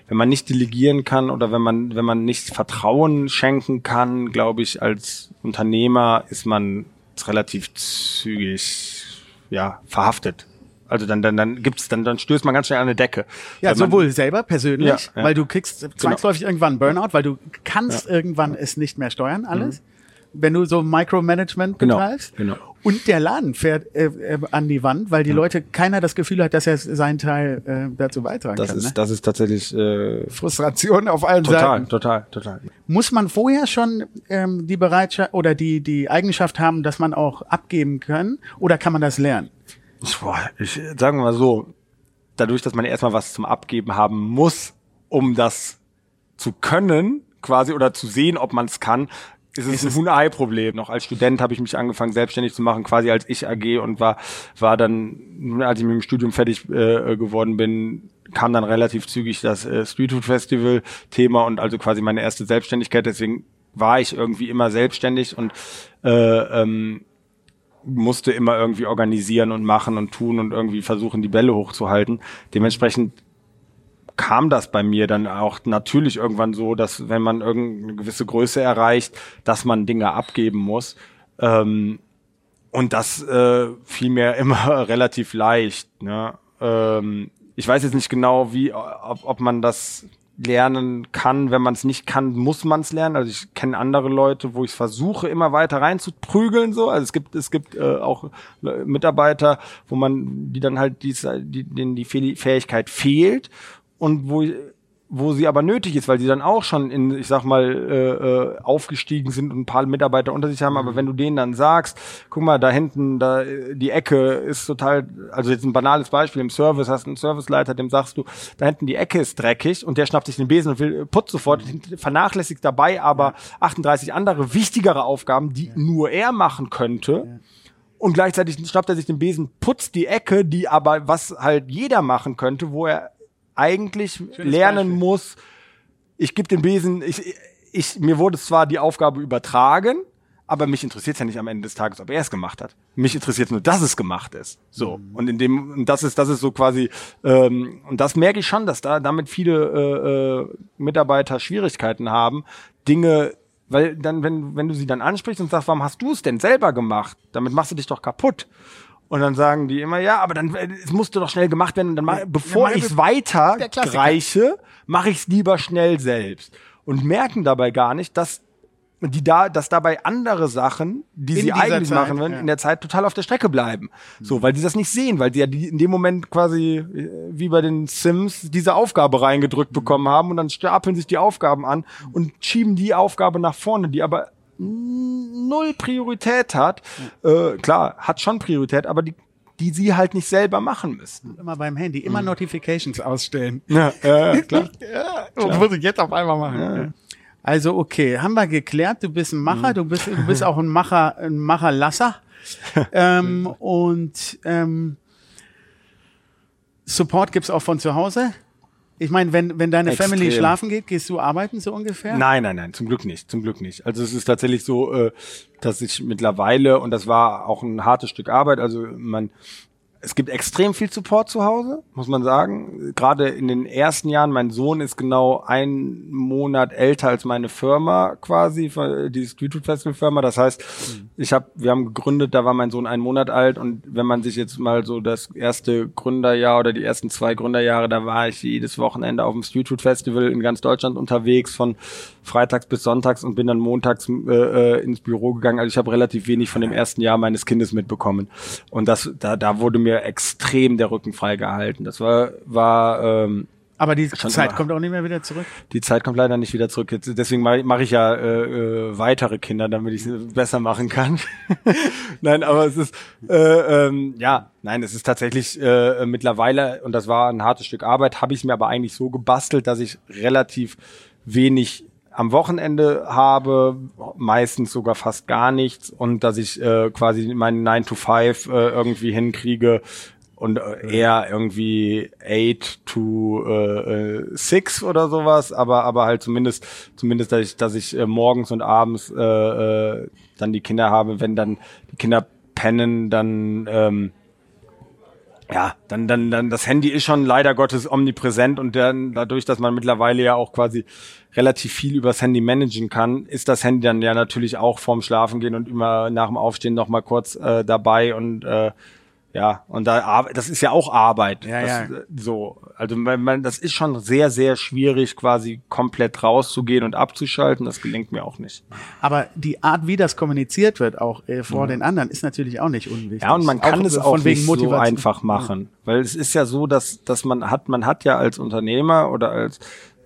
wenn man nicht delegieren kann oder wenn man, wenn man nicht Vertrauen schenken kann, glaube ich, als Unternehmer ist man relativ zügig ja, verhaftet also dann, dann, dann gibt's, dann, dann stößt man ganz schnell an eine Decke. Ja, sowohl selber persönlich, ja, ja. weil du kriegst genau. zwangsläufig genau. irgendwann Burnout, weil du kannst ja. irgendwann es nicht mehr steuern, alles. Mhm. Wenn du so Micromanagement genau, betreibst. Genau. Und der Laden fährt äh, äh, an die Wand, weil die Leute, keiner das Gefühl hat, dass er seinen Teil äh, dazu beitragen das kann. Ist, ne? Das ist tatsächlich äh, Frustration auf allen total, Seiten. Total, total, total. Muss man vorher schon ähm, die Bereitschaft oder die, die Eigenschaft haben, dass man auch abgeben kann oder kann man das lernen? Boah, ich sagen wir mal so, dadurch, dass man erstmal was zum Abgeben haben muss, um das zu können, quasi oder zu sehen, ob man es kann, es ist ein Huhn-Ei-Problem. Noch als Student habe ich mich angefangen, selbstständig zu machen, quasi als ich AG und war, war dann, als ich mit dem Studium fertig äh, geworden bin, kam dann relativ zügig das äh, Street Food Festival Thema und also quasi meine erste Selbstständigkeit. Deswegen war ich irgendwie immer selbstständig und äh, ähm, musste immer irgendwie organisieren und machen und tun und irgendwie versuchen, die Bälle hochzuhalten. Dementsprechend kam das bei mir dann auch natürlich irgendwann so, dass wenn man irgendeine gewisse Größe erreicht, dass man Dinge abgeben muss. Ähm, und das äh, fiel mir <laughs> immer relativ leicht. Ne? Ähm, ich weiß jetzt nicht genau, wie, ob, ob man das lernen kann. Wenn man es nicht kann, muss man es lernen. Also ich kenne andere Leute, wo ich versuche, immer weiter reinzuprügeln. So, also es gibt es gibt äh, auch Mitarbeiter, wo man die dann halt die, die, denen die Fähigkeit fehlt und wo wo sie aber nötig ist, weil sie dann auch schon in, ich sag mal, äh, äh, aufgestiegen sind und ein paar Mitarbeiter unter sich haben. Aber mhm. wenn du denen dann sagst, guck mal, da hinten, da die Ecke ist total, also jetzt ein banales Beispiel im Service, hast einen Serviceleiter, dem sagst du, da hinten die Ecke ist dreckig und der schnappt sich den Besen und will putzt sofort, mhm. vernachlässigt dabei aber 38 andere wichtigere Aufgaben, die nur er machen könnte. Und gleichzeitig schnappt er sich den Besen, putzt die Ecke, die aber was halt jeder machen könnte, wo er eigentlich Schönes lernen Beispiel. muss, ich gebe den Besen, ich, ich, mir wurde zwar die Aufgabe übertragen, aber mich interessiert ja nicht am Ende des Tages, ob er es gemacht hat. Mich interessiert nur, dass es gemacht ist. So mhm. und in dem und das ist das ist so quasi ähm, und das merke ich schon, dass da damit viele äh, äh, Mitarbeiter Schwierigkeiten haben, Dinge, weil dann wenn wenn du sie dann ansprichst und sagst, warum hast du es denn selber gemacht? Damit machst du dich doch kaputt. Und dann sagen die immer, ja, aber dann es musste doch schnell gemacht werden. Und dann mach, bevor ja, ich es weiter reiche, mache ich es lieber schnell selbst. Und merken dabei gar nicht, dass die da, dass dabei andere Sachen, die in sie eigentlich Zeit, machen wollen, ja. in der Zeit total auf der Strecke bleiben. So, weil sie das nicht sehen, weil sie ja die, in dem Moment quasi, äh, wie bei den Sims, diese Aufgabe reingedrückt bekommen haben und dann stapeln sich die Aufgaben an und schieben die Aufgabe nach vorne, die aber null Priorität hat. Äh, klar, hat schon Priorität, aber die die sie halt nicht selber machen müssten. Immer beim Handy, immer mhm. Notifications ausstellen. Ja, äh, <laughs> klar. ja, klar. muss ich jetzt auf einmal machen. Ja. Also okay, haben wir geklärt, du bist ein Macher, mhm. du bist du bist auch ein Macher, ein Macherlasser. <laughs> ähm, und ähm, Support gibt's auch von zu Hause Ich meine, wenn, wenn deine Extrem. Family schlafen geht, gehst du arbeiten so ungefähr? Nein, nein, nein, zum Glück nicht, zum Glück nicht. Also es ist tatsächlich so, äh, dass ich mittlerweile, und das war auch ein hartes Stück Arbeit, also man, es gibt extrem viel Support zu Hause, muss man sagen. Gerade in den ersten Jahren, mein Sohn ist genau ein Monat älter als meine Firma quasi, die Street Food Festival Firma. Das heißt, ich habe, wir haben gegründet, da war mein Sohn einen Monat alt und wenn man sich jetzt mal so das erste Gründerjahr oder die ersten zwei Gründerjahre, da war ich jedes Wochenende auf dem Street Food Festival in ganz Deutschland unterwegs von freitags bis sonntags und bin dann montags äh, äh, ins Büro gegangen. Also ich habe relativ wenig von dem ersten Jahr meines Kindes mitbekommen. Und das, da, da wurde mir extrem der Rücken freigehalten. Das war, war ähm, Aber die Schon Zeit immer. kommt auch nicht mehr wieder zurück. die Zeit kommt leider nicht wieder zurück. Jetzt, deswegen mache ich, mach ich ja äh, äh, weitere Kinder, damit ich es besser machen kann. <laughs> nein, aber es ist äh, ähm, ja, nein, es ist tatsächlich äh, mittlerweile und das war ein hartes Stück Arbeit. Habe ich es mir aber eigentlich so gebastelt, dass ich relativ wenig am Wochenende habe, meistens sogar fast gar nichts und dass ich äh, quasi meinen 9 to 5 äh, irgendwie hinkriege und äh, eher irgendwie 8 to äh, äh, 6 oder sowas, aber aber halt zumindest zumindest dass ich dass ich äh, morgens und abends äh, äh, dann die Kinder habe, wenn dann die Kinder pennen, dann ähm, ja, dann, dann, dann, das Handy ist schon leider Gottes omnipräsent und dann, dadurch, dass man mittlerweile ja auch quasi relativ viel übers Handy managen kann, ist das Handy dann ja natürlich auch vorm Schlafen gehen und immer nach dem Aufstehen noch mal kurz äh, dabei und äh, ja, und da das ist ja auch Arbeit. Ja, das, ja. äh, So, also man, man, das ist schon sehr, sehr schwierig, quasi komplett rauszugehen und abzuschalten. Das gelingt mir auch nicht. Aber die Art, wie das kommuniziert wird, auch äh, vor den anderen, ist natürlich auch nicht unwichtig. Ja, und man kann auch, es auch nicht so einfach machen, weil es ist ja so, dass dass man hat man hat ja als Unternehmer oder als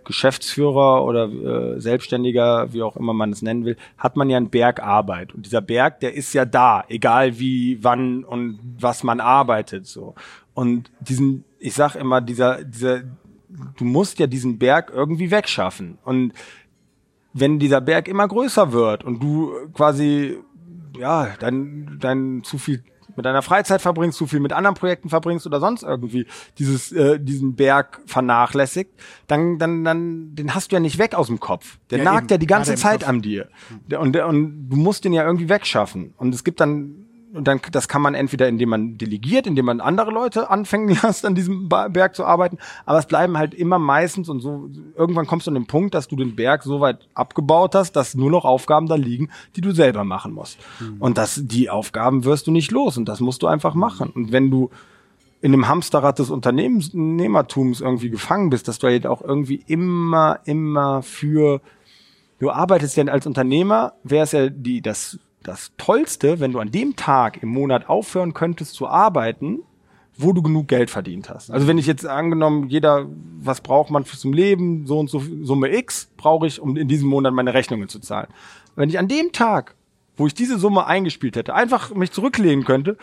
Geschäftsführer oder äh, Selbstständiger, wie auch immer man es nennen will, hat man ja einen Berg Arbeit und dieser Berg, der ist ja da, egal wie, wann und was man arbeitet so. Und diesen, ich sag immer, dieser dieser du musst ja diesen Berg irgendwie wegschaffen und wenn dieser Berg immer größer wird und du quasi ja dein dein zu viel mit deiner Freizeit verbringst, zu viel mit anderen Projekten verbringst oder sonst irgendwie dieses äh, diesen Berg vernachlässigt, dann dann dann den hast du ja nicht weg aus dem Kopf. Der Ja, nagt eben. ja die ganze Zeit Kopf. an dir. Und und du musst den ja irgendwie wegschaffen. Und es gibt dann und dann, das kann man entweder, indem man delegiert, indem man andere Leute anfangen <laughs> lässt, an diesem Berg zu arbeiten. Aber es bleiben halt immer meistens und so, irgendwann kommst du an den Punkt, dass du den Berg so weit abgebaut hast, dass nur noch Aufgaben da liegen, die du selber machen musst. Und das, die Aufgaben wirst du nicht los und das musst du einfach machen. Und wenn du in dem Hamsterrad des Unternehmertums irgendwie gefangen bist, dass du halt auch irgendwie immer, immer für du arbeitest ja als Unternehmer, wäre es ja die, das, das Tollste, wenn du an dem Tag im Monat aufhören könntest zu arbeiten, wo du genug Geld verdient hast. Also wenn ich jetzt angenommen, jeder, was braucht man für zum Leben, so und so Summe X brauche ich, um in diesem Monat meine Rechnungen zu zahlen. Wenn ich an dem Tag, wo ich diese Summe eingespielt hätte, einfach mich zurücklehnen könnte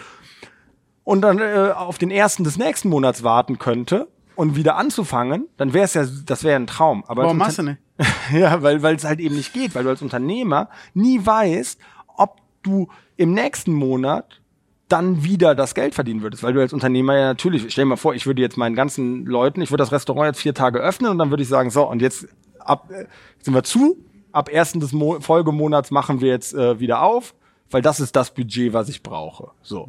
und dann äh, auf den ersten des nächsten Monats warten könnte und wieder anzufangen, dann wäre es ja, das wäre ein Traum. Aber Warum machst du nicht? <laughs> ja, weil weil es halt eben nicht geht, weil du als Unternehmer nie weißt, du im nächsten Monat dann wieder das Geld verdienen würdest, weil du als Unternehmer ja natürlich, stell dir mal vor, ich würde jetzt meinen ganzen Leuten, ich würde das Restaurant jetzt vier Tage öffnen und dann würde ich sagen, so und jetzt ab äh, sind wir zu, ab ersten des Mo Folgemonats machen wir jetzt äh, wieder auf, weil das ist das Budget, was ich brauche. So.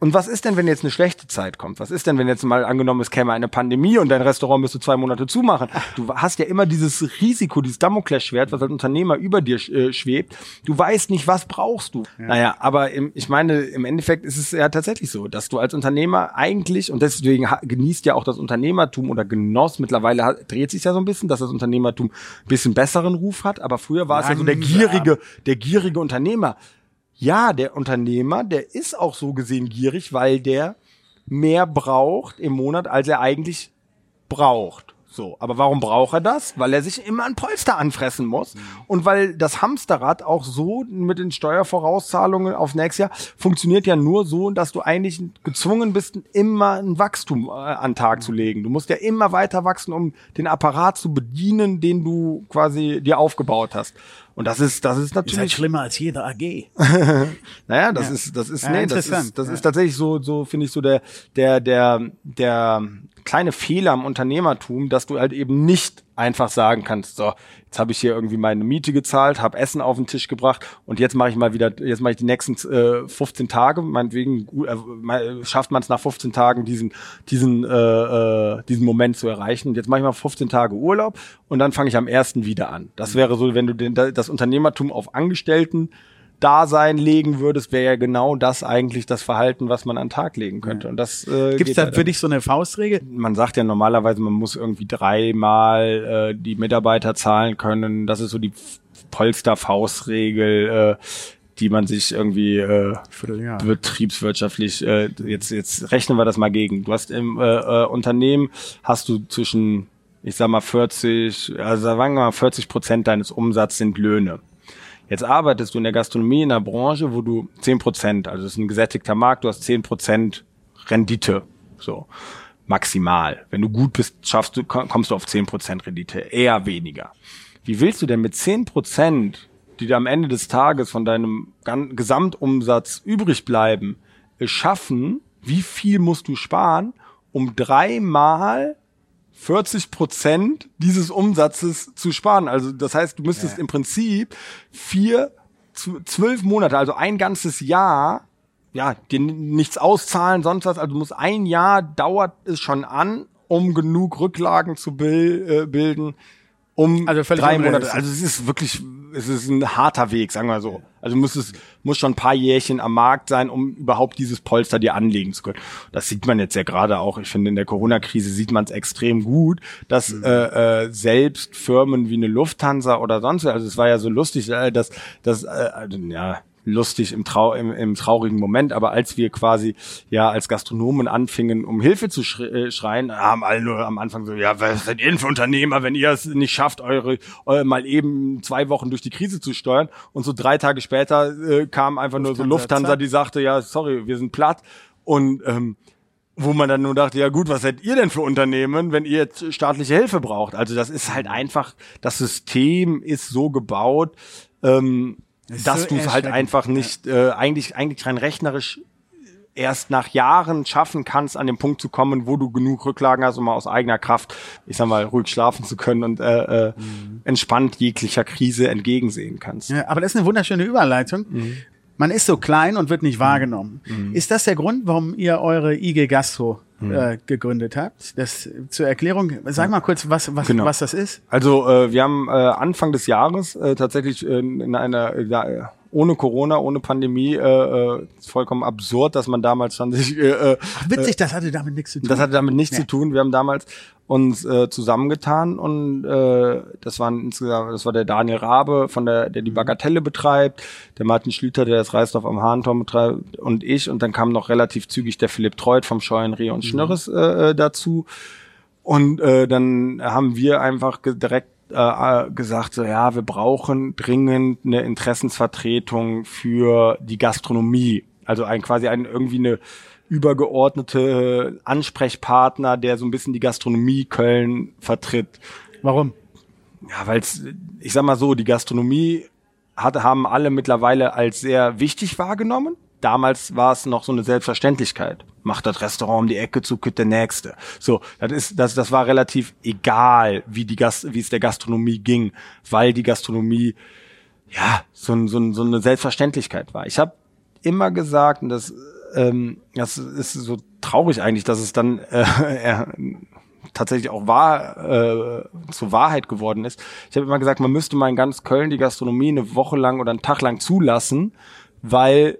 Und was ist denn, wenn jetzt eine schlechte Zeit kommt? Was ist denn, wenn jetzt mal angenommen, es käme eine Pandemie und dein Restaurant müsste zwei Monate zumachen? Du hast ja immer dieses Risiko, dieses Damoklesschwert, was als Unternehmer über dir äh, schwebt. Du weißt nicht, was brauchst du. Naja, aber im, ich meine, im Endeffekt ist es ja tatsächlich so, dass du als Unternehmer eigentlich, und deswegen genießt ja auch das Unternehmertum oder genoss, mittlerweile hat, dreht sich ja so ein bisschen, dass das Unternehmertum ein bisschen besseren Ruf hat, aber früher war es ja so der gierige, der gierige Unternehmer. Ja, der Unternehmer, der ist auch so gesehen gierig, weil der mehr braucht im Monat, als er eigentlich braucht. So, aber warum braucht er das? Weil er sich immer ein Polster anfressen muss und weil das Hamsterrad auch so mit den Steuervorauszahlungen auf nächstes Jahr funktioniert ja nur so, dass du eigentlich gezwungen bist, immer ein Wachstum äh, an Tag zu legen. Du musst ja immer weiter wachsen, um den Apparat zu bedienen, den du quasi dir aufgebaut hast. Und das ist, das ist Ist halt natürlich schlimmer als jede AG. <laughs> naja, das Ja. ist, das ist, Ja, nee, das ist, das ja. ist tatsächlich so, so finde ich so der, der, der, der kleine Fehler im Unternehmertum, dass du halt eben nicht einfach sagen kannst, so, jetzt habe ich hier irgendwie meine Miete gezahlt, habe Essen auf den Tisch gebracht und jetzt mache ich mal wieder, jetzt mache ich die nächsten äh, 15 Tage, meinetwegen äh, schafft man es nach 15 Tagen diesen, diesen, äh, äh, diesen Moment zu erreichen. Und jetzt mache ich mal 15 Tage Urlaub und dann fange ich am ersten wieder an. Das wäre so, wenn du den, das Unternehmertum auf Angestellten Dasein legen würdest, wäre ja genau das eigentlich das Verhalten, was man an den Tag legen könnte. Und das äh, Gibt es geht da für dich so eine Faustregel? man sagt ja normalerweise, man muss irgendwie dreimal äh, die Mitarbeiter zahlen können. Das ist so die Polster-Faustregel, äh, die man sich irgendwie äh, betriebswirtschaftlich äh, jetzt jetzt rechnen wir das mal gegen. Du hast im äh, äh, Unternehmen hast du zwischen ich sag mal 40, also sagen wir mal 40 Prozent deines Umsatzes sind Löhne. Jetzt arbeitest du in der Gastronomie in einer Branche, wo du 10 Prozent, also es ist ein gesättigter Markt, du hast 10 Prozent Rendite, so maximal. Wenn du gut bist, schaffst du, kommst du auf 10 Prozent Rendite, eher weniger. Wie willst du denn mit 10 Prozent, die dir am Ende des Tages von deinem Gesamtumsatz übrig bleiben, schaffen, wie viel musst du sparen, um dreimal 40 Prozent dieses Umsatzes zu sparen. Also das heißt, du müsstest im Prinzip vier, zw- zwölf Monate, also ein ganzes Jahr, ja, dir nichts auszahlen, sonst was. Also du musst ein Jahr dauert es schon an, um genug Rücklagen zu bil äh, bilden, um Also drei Monate. Also es ist wirklich, es ist ein harter Weg, sagen wir so. Also muss es muss schon ein paar Jährchen am Markt sein, um überhaupt dieses Polster dir anlegen zu können. Das sieht man jetzt ja gerade auch. Ich finde in der Corona-Krise sieht man es extrem gut, dass Mhm. äh, äh, selbst Firmen wie eine Lufthansa oder sonst, also es war ja so lustig, äh, dass dass äh, also, ja lustig im, Trau im, im traurigen Moment, aber als wir quasi ja als Gastronomen anfingen, um Hilfe zu schre äh, schreien, haben alle nur am Anfang so, ja, was seid ihr denn für Unternehmer, wenn ihr es nicht schafft, eure, eure mal eben zwei Wochen durch die Krise zu steuern? Und so drei Tage später äh, kam einfach nur so Lufthansa, Lufthansa, die sagte, ja, sorry, wir sind platt. Und ähm, wo man dann nur dachte, ja gut, was seid ihr denn für Unternehmen, wenn ihr jetzt staatliche Hilfe braucht? Also das ist halt einfach, das System ist so gebaut, ähm, ist dass so du es halt einfach nicht, äh, eigentlich, eigentlich rein rechnerisch erst nach Jahren schaffen kannst, an den Punkt zu kommen, wo du genug Rücklagen hast, um mal aus eigener Kraft, ich sag mal, ruhig schlafen zu können und äh, äh, entspannt jeglicher Krise entgegensehen kannst. Ja, aber das ist eine wunderschöne Überleitung. Man ist so klein und wird nicht wahrgenommen. Ist das der Grund, warum ihr eure IG Gastro äh, gegründet habt? Das zur Erklärung, sag mal kurz, was, was, Genau. was das ist. Also äh, wir haben äh, Anfang des Jahres äh, tatsächlich äh, in einer ja, ohne Corona, ohne Pandemie, äh, äh, vollkommen absurd, dass man damals schon sich äh, äh, Ach, witzig, das hatte damit nichts zu tun. Das hatte damit nichts Ja. zu tun. Wir haben damals uns äh, zusammengetan und äh, das waren insgesamt, das war der Daniel Rabe von der, der die Bagatelle betreibt, der Martin Schlüter, der das Reisdorf am Hahnturm betreibt und ich und dann kam noch relativ zügig der Philipp Treut vom Scheuen Reh und Schnörres äh, äh, dazu und äh, dann haben wir einfach direkt äh, äh, gesagt, so ja, wir brauchen dringend eine Interessensvertretung für die Gastronomie. Also ein quasi ein irgendwie eine übergeordnete Ansprechpartner, der so ein bisschen die Gastronomie Köln vertritt. Warum? Ja, weil ich sag mal so, die Gastronomie hat, haben alle mittlerweile als sehr wichtig wahrgenommen. Damals war es noch so eine Selbstverständlichkeit. Macht das Restaurant um die Ecke zu, kütt der nächste. So, das ist, das, das war relativ egal, wie die Gast, wie es der Gastronomie ging, weil die Gastronomie ja so, so, so eine Selbstverständlichkeit war. Ich habe immer gesagt, und das, ähm, das ist so traurig eigentlich, dass es dann äh, <laughs> äh, tatsächlich auch wahr, äh, zur Wahrheit geworden ist. Ich habe immer gesagt, man müsste mal in ganz Köln die Gastronomie eine Woche lang oder einen Tag lang zulassen, weil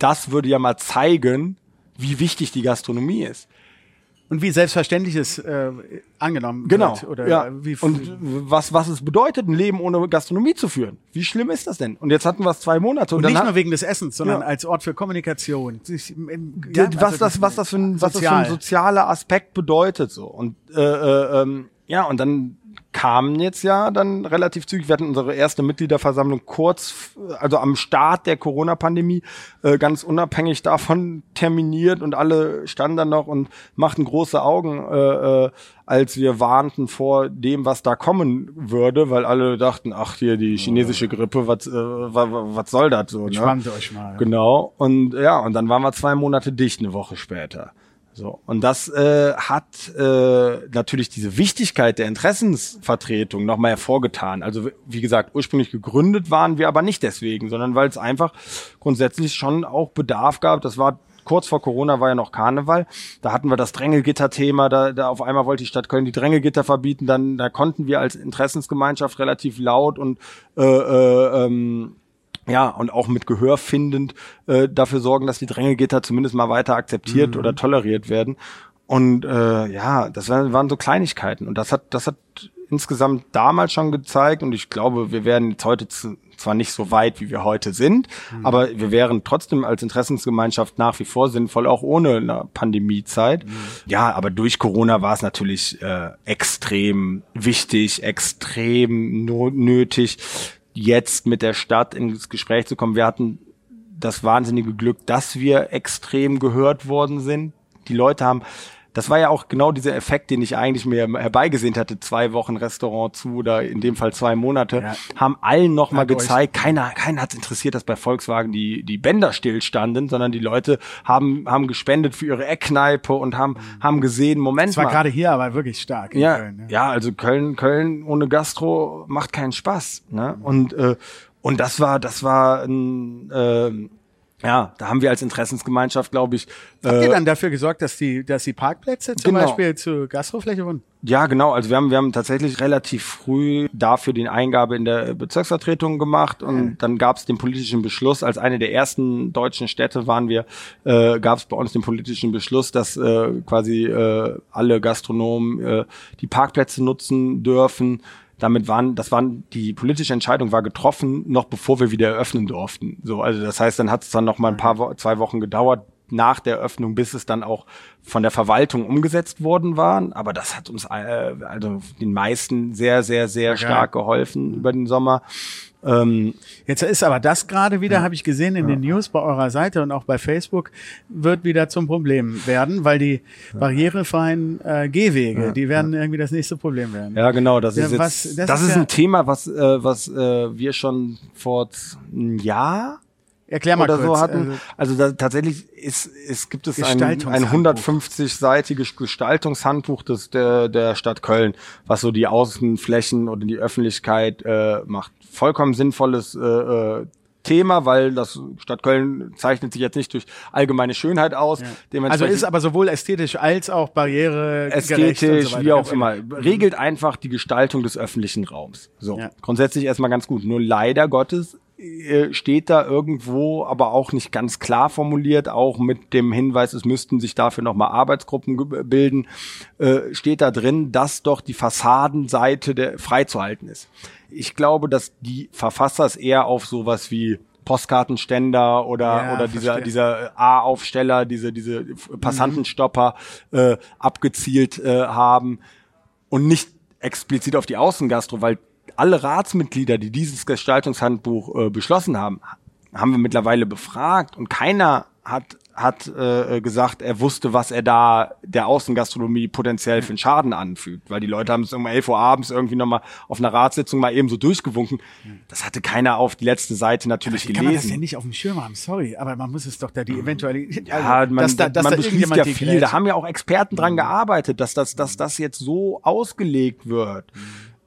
das würde ja mal zeigen, wie wichtig die Gastronomie ist. Und wie selbstverständlich es äh, angenommen Genau. wird. Oder ja. wie und was, was es bedeutet, ein Leben ohne Gastronomie zu führen. Wie schlimm ist das denn? Und jetzt hatten wir es zwei Monate. Und, und nicht nur wegen des Essens, sondern Ja. als Ort für Kommunikation. Sich im- im- Ja, was also das, was das für ein, was das für ein sozialer Aspekt bedeutet so und äh, äh, ähm, ja und dann kamen jetzt ja dann relativ zügig. Wir hatten unsere erste Mitgliederversammlung kurz, also am Start der Corona-Pandemie, äh, ganz unabhängig davon <laughs> terminiert und alle standen dann noch und machten große Augen, äh, äh, als wir warnten vor dem, was da kommen würde, weil alle dachten, ach hier die chinesische Grippe, was, äh, was, soll das so? Ne? Entspannt euch mal. Genau. Und ja, und dann waren wir zwei Monate dicht, eine Woche später. So, und das äh, hat äh, natürlich diese Wichtigkeit der Interessensvertretung nochmal hervorgetan. Also wie gesagt, ursprünglich gegründet waren wir aber nicht deswegen, sondern weil es einfach grundsätzlich schon auch Bedarf gab. Das war kurz vor Corona war ja noch Karneval. Da hatten wir das Drängelgitter-Thema. Da, da auf einmal wollte die Stadt Köln die Drängelgitter verbieten. Dann da konnten wir als Interessensgemeinschaft relativ laut und äh, äh, ähm, ja, und auch mit Gehör findend äh, dafür sorgen, dass die Drängelgitter zumindest mal weiter akzeptiert Mhm. oder toleriert werden. Und äh, ja, das waren, so Kleinigkeiten. Und das hat, das hat insgesamt damals schon gezeigt. Und ich glaube, wir werden jetzt heute zu, zwar nicht so weit, wie wir heute sind, Mhm. aber wir wären trotzdem als Interessensgemeinschaft nach wie vor sinnvoll, auch ohne eine Pandemiezeit. Mhm. Ja, aber durch Corona war es natürlich äh, extrem wichtig, extrem nötig, jetzt mit der Stadt ins Gespräch zu kommen. Wir hatten das wahnsinnige Glück, dass wir extrem gehört worden sind. Die Leute haben, das war ja auch genau dieser Effekt, den ich eigentlich mir herbeigesehnt hatte, zwei Wochen Restaurant zu oder in dem Fall zwei Monate, Ja. haben allen nochmal Hat euch- gezeigt, keiner, keiner hat interessiert, dass bei Volkswagen die, die Bänder stillstanden, sondern die Leute haben, haben gespendet für ihre Eckkneipe und haben, haben gesehen, Moment Es war mal. gerade hier aber wirklich stark in Ja, Köln. ja, also Köln, Köln ohne Gastro macht keinen Spaß. Ne? Und äh, und das war, das war ein, ähm, ja, da haben wir als Interessensgemeinschaft, glaube ich, Habt äh, ihr dann dafür gesorgt, dass die, dass die Parkplätze zum Genau. Beispiel zur Gastrofläche wurden? ja genau, also wir haben, wir haben tatsächlich relativ früh dafür den Eingabe in der Bezirksvertretung gemacht und dann gab es den politischen Beschluss, als eine der ersten deutschen Städte waren wir, äh, gab es bei uns den politischen Beschluss, dass äh, quasi äh, alle Gastronomen äh, die Parkplätze nutzen dürfen. Damit waren, das waren, die politische Entscheidung war getroffen, noch bevor wir wieder eröffnen durften. So, also das heißt, dann hat es dann noch mal ein paar, zwei Wochen gedauert nach der Öffnung, bis es dann auch von der Verwaltung umgesetzt worden war. Aber das hat uns äh, also den meisten sehr, sehr, sehr stark geholfen über den Sommer. Ähm, Jetzt ist aber das gerade wieder, habe ich gesehen in den News bei eurer Seite und auch bei Facebook, wird wieder zum Problem werden, weil die barrierefreien äh, Gehwege, die werden irgendwie das nächste Problem werden. Ja, genau, das Ja, ist jetzt, was- das, das ist, ja- ein Thema, was, äh, was äh, wir schon vor einem Jahr Erklär mal oder kurz. so hatten. also, Also da, tatsächlich ist, ist, gibt es ein, ein Gestaltungshandbuch. 150-seitiges Gestaltungshandbuch des, der, der Stadt Köln, was so die Außenflächen oder die Öffentlichkeit äh, macht. Vollkommen sinnvolles äh, äh, Thema, weil das Stadt Köln zeichnet sich jetzt nicht durch allgemeine Schönheit aus. also Dementsprechend ist aber sowohl ästhetisch als auch barriere ästhetisch, wie auch immer. Regelt einfach die Gestaltung des öffentlichen Raums. So. Ja. Grundsätzlich erstmal ganz gut. Nur leider Gottes äh, steht da irgendwo, aber auch nicht ganz klar formuliert, auch mit dem Hinweis, es müssten sich dafür nochmal Arbeitsgruppen bilden, äh, steht da drin, dass doch die Fassadenseite der freizuhalten ist. Ich glaube, dass die Verfasser es eher auf sowas wie Postkartenständer oder Ja, oder dieser verstehe. dieser A-Aufsteller, diese diese Passantenstopper äh, abgezielt äh, haben und nicht explizit auf die Außengastro, weil alle Ratsmitglieder, die dieses Gestaltungshandbuch äh, beschlossen haben, haben wir mittlerweile befragt und keiner hat hat äh, gesagt, er wusste, was er da der Außengastronomie potenziell für einen Schaden anfügt, weil die Leute haben es um 11 Uhr abends irgendwie nochmal auf einer Ratssitzung mal eben so durchgewunken. Das hatte keiner auf die letzte Seite natürlich Wie kann man das gelesen. denn nicht auf dem Schirm haben? Sorry, aber man muss es doch da die eventuell. Ja, also, man, dass da, dass man da beschließt ja viel. Da haben ja auch Experten dran gearbeitet, dass das, dass das jetzt so ausgelegt wird.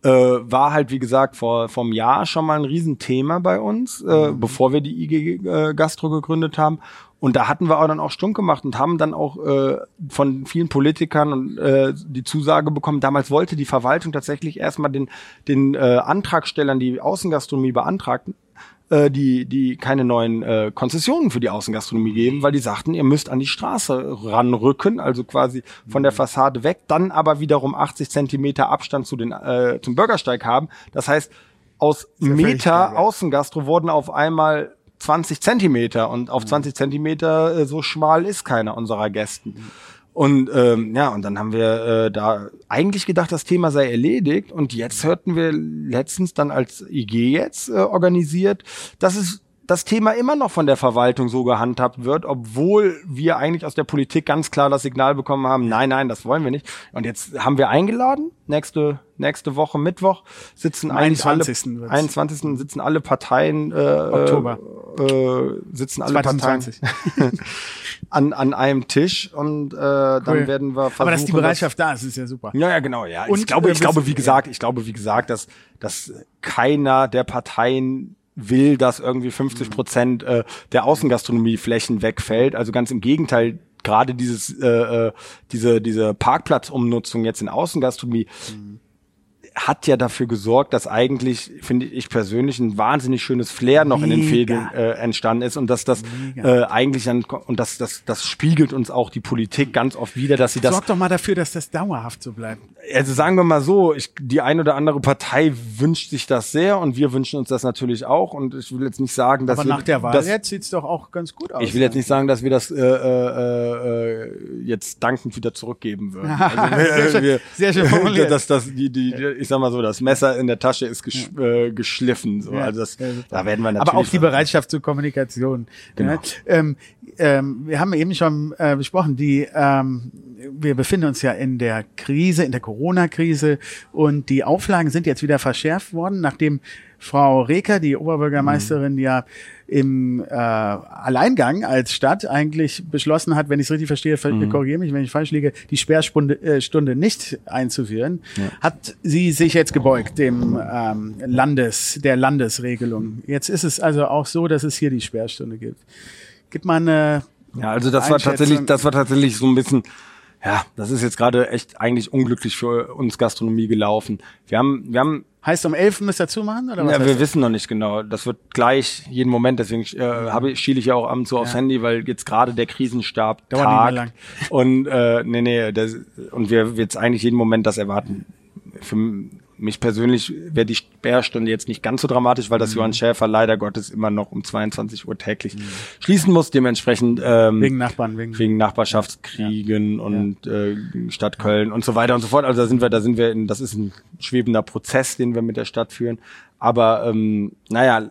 Äh, war halt, wie gesagt, vor vom Jahr schon mal ein Riesenthema bei uns, äh, bevor wir die IG äh, Gastro gegründet haben. Und da hatten wir auch dann auch stunk gemacht und haben dann auch äh, von vielen Politikern und, äh, die Zusage bekommen. Damals wollte die Verwaltung tatsächlich erstmal den, den äh, Antragstellern, die Außengastronomie beantragten, äh, die, die keine neuen äh, Konzessionen für die Außengastronomie geben, weil die sagten, ihr müsst an die Straße ranrücken, also quasi von der Fassade weg, dann aber wiederum 80 Zentimeter Abstand zu den, äh, zum Bürgersteig haben. Das heißt, aus Meter. Außengastro wurden auf einmal 20 Zentimeter und auf 20 Zentimeter äh, so schmal ist keiner unserer Gästen. Und ähm, ja, und dann haben wir äh, da eigentlich gedacht, das Thema sei erledigt. Und jetzt hörten wir letztens dann als IG jetzt äh, organisiert, dass es das Thema immer noch von der Verwaltung so gehandhabt wird, obwohl wir eigentlich aus der Politik ganz klar das Signal bekommen haben, nein, nein, das wollen wir nicht. Und jetzt haben wir eingeladen, nächste, nächste Woche Mittwoch sitzen Am eigentlich 21. alle, wird's. 21. sitzen alle Parteien, äh, Oktober. äh, sitzen alle 2020. Parteien <laughs> an, an einem Tisch und äh, dann Cool. werden wir versuchen, Aber dass die Bereitschaft da ist, ist ja super. ja, ja, genau, ja. Und, ich glaube, äh, ich glaube, wie gesagt, ich glaube, wie gesagt, dass, dass keiner der Parteien will, dass irgendwie 50 Prozent äh, der Außengastronomieflächen wegfällt. Also ganz im Gegenteil, gerade dieses, äh, äh, diese, diese Parkplatzumnutzung jetzt in Außengastronomie hat ja dafür gesorgt, dass eigentlich, finde ich persönlich, ein wahnsinnig schönes Flair noch in den Mega. Fädeln äh, entstanden ist und dass das äh, eigentlich dann und das, das, das spiegelt uns auch die Politik ganz oft wieder, dass sie das Sorg doch mal dafür, dass das dauerhaft so bleibt. also sagen wir mal so, ich, die eine oder andere Partei wünscht sich das sehr und wir wünschen uns das natürlich auch. Und ich will jetzt nicht sagen, dass Aber wir, nach der Wahl dass, jetzt sieht's doch auch ganz gut aus. ich will jetzt nicht sagen, dass wir das äh, äh, äh, jetzt dankend wieder zurückgeben würden. <laughs> Also, Sehr schön- wir, sehr schön formuliert. <laughs> dass das die, die, ich sag mal so, das Messer in der Tasche ist gesch, äh, geschliffen. So. Ja, also das, ja, da werden wir natürlich. Aber auch die Bereitschaft zur Kommunikation. Genau. Ja, ähm, ähm, wir haben eben schon äh, besprochen, die, ähm, wir befinden uns ja in der Krise, in der Corona-Krise und die Auflagen sind jetzt wieder verschärft worden, nachdem Frau Reker, die Oberbürgermeisterin, ja im äh, Alleingang als Stadt eigentlich beschlossen hat, wenn ich es richtig verstehe, ver- korrigiere mich, wenn ich falsch liege, die Sperrstunde äh, Stunde nicht einzuführen, hat sie sich jetzt gebeugt dem ähm, Landes, der Landesregelung. Jetzt ist es also auch so, dass es hier die Sperrstunde gibt. Gibt man eine Ja, also das war tatsächlich, das war tatsächlich so ein bisschen, ja, das ist jetzt gerade echt eigentlich unglücklich für uns Gastronomie gelaufen. Wir haben, wir haben heißt um elf müsst ihr zumachen oder was? Ja, wir das? wissen noch nicht genau. Das wird gleich jeden Moment. Deswegen äh, habe ich, schiele ich ja auch abends so aufs Handy, weil jetzt gerade der Krisenstab Dauert nicht mehr tagt. Und äh, nee, nee, das, und wir jetzt eigentlich jeden Moment das erwarten. Für mich persönlich wäre die Sperrstunde jetzt nicht ganz so dramatisch, weil Mhm. das Johann Schäfer leider Gottes immer noch um 22 Uhr täglich schließen muss. Dementsprechend ähm, Wegen Nachbarn, wegen- wegen Nachbarschaftskriegen und Äh, Stadt Köln und so weiter und so fort. Also da sind wir, da sind wir in, das ist ein schwebender Prozess, den wir mit der Stadt führen. Aber ähm, naja,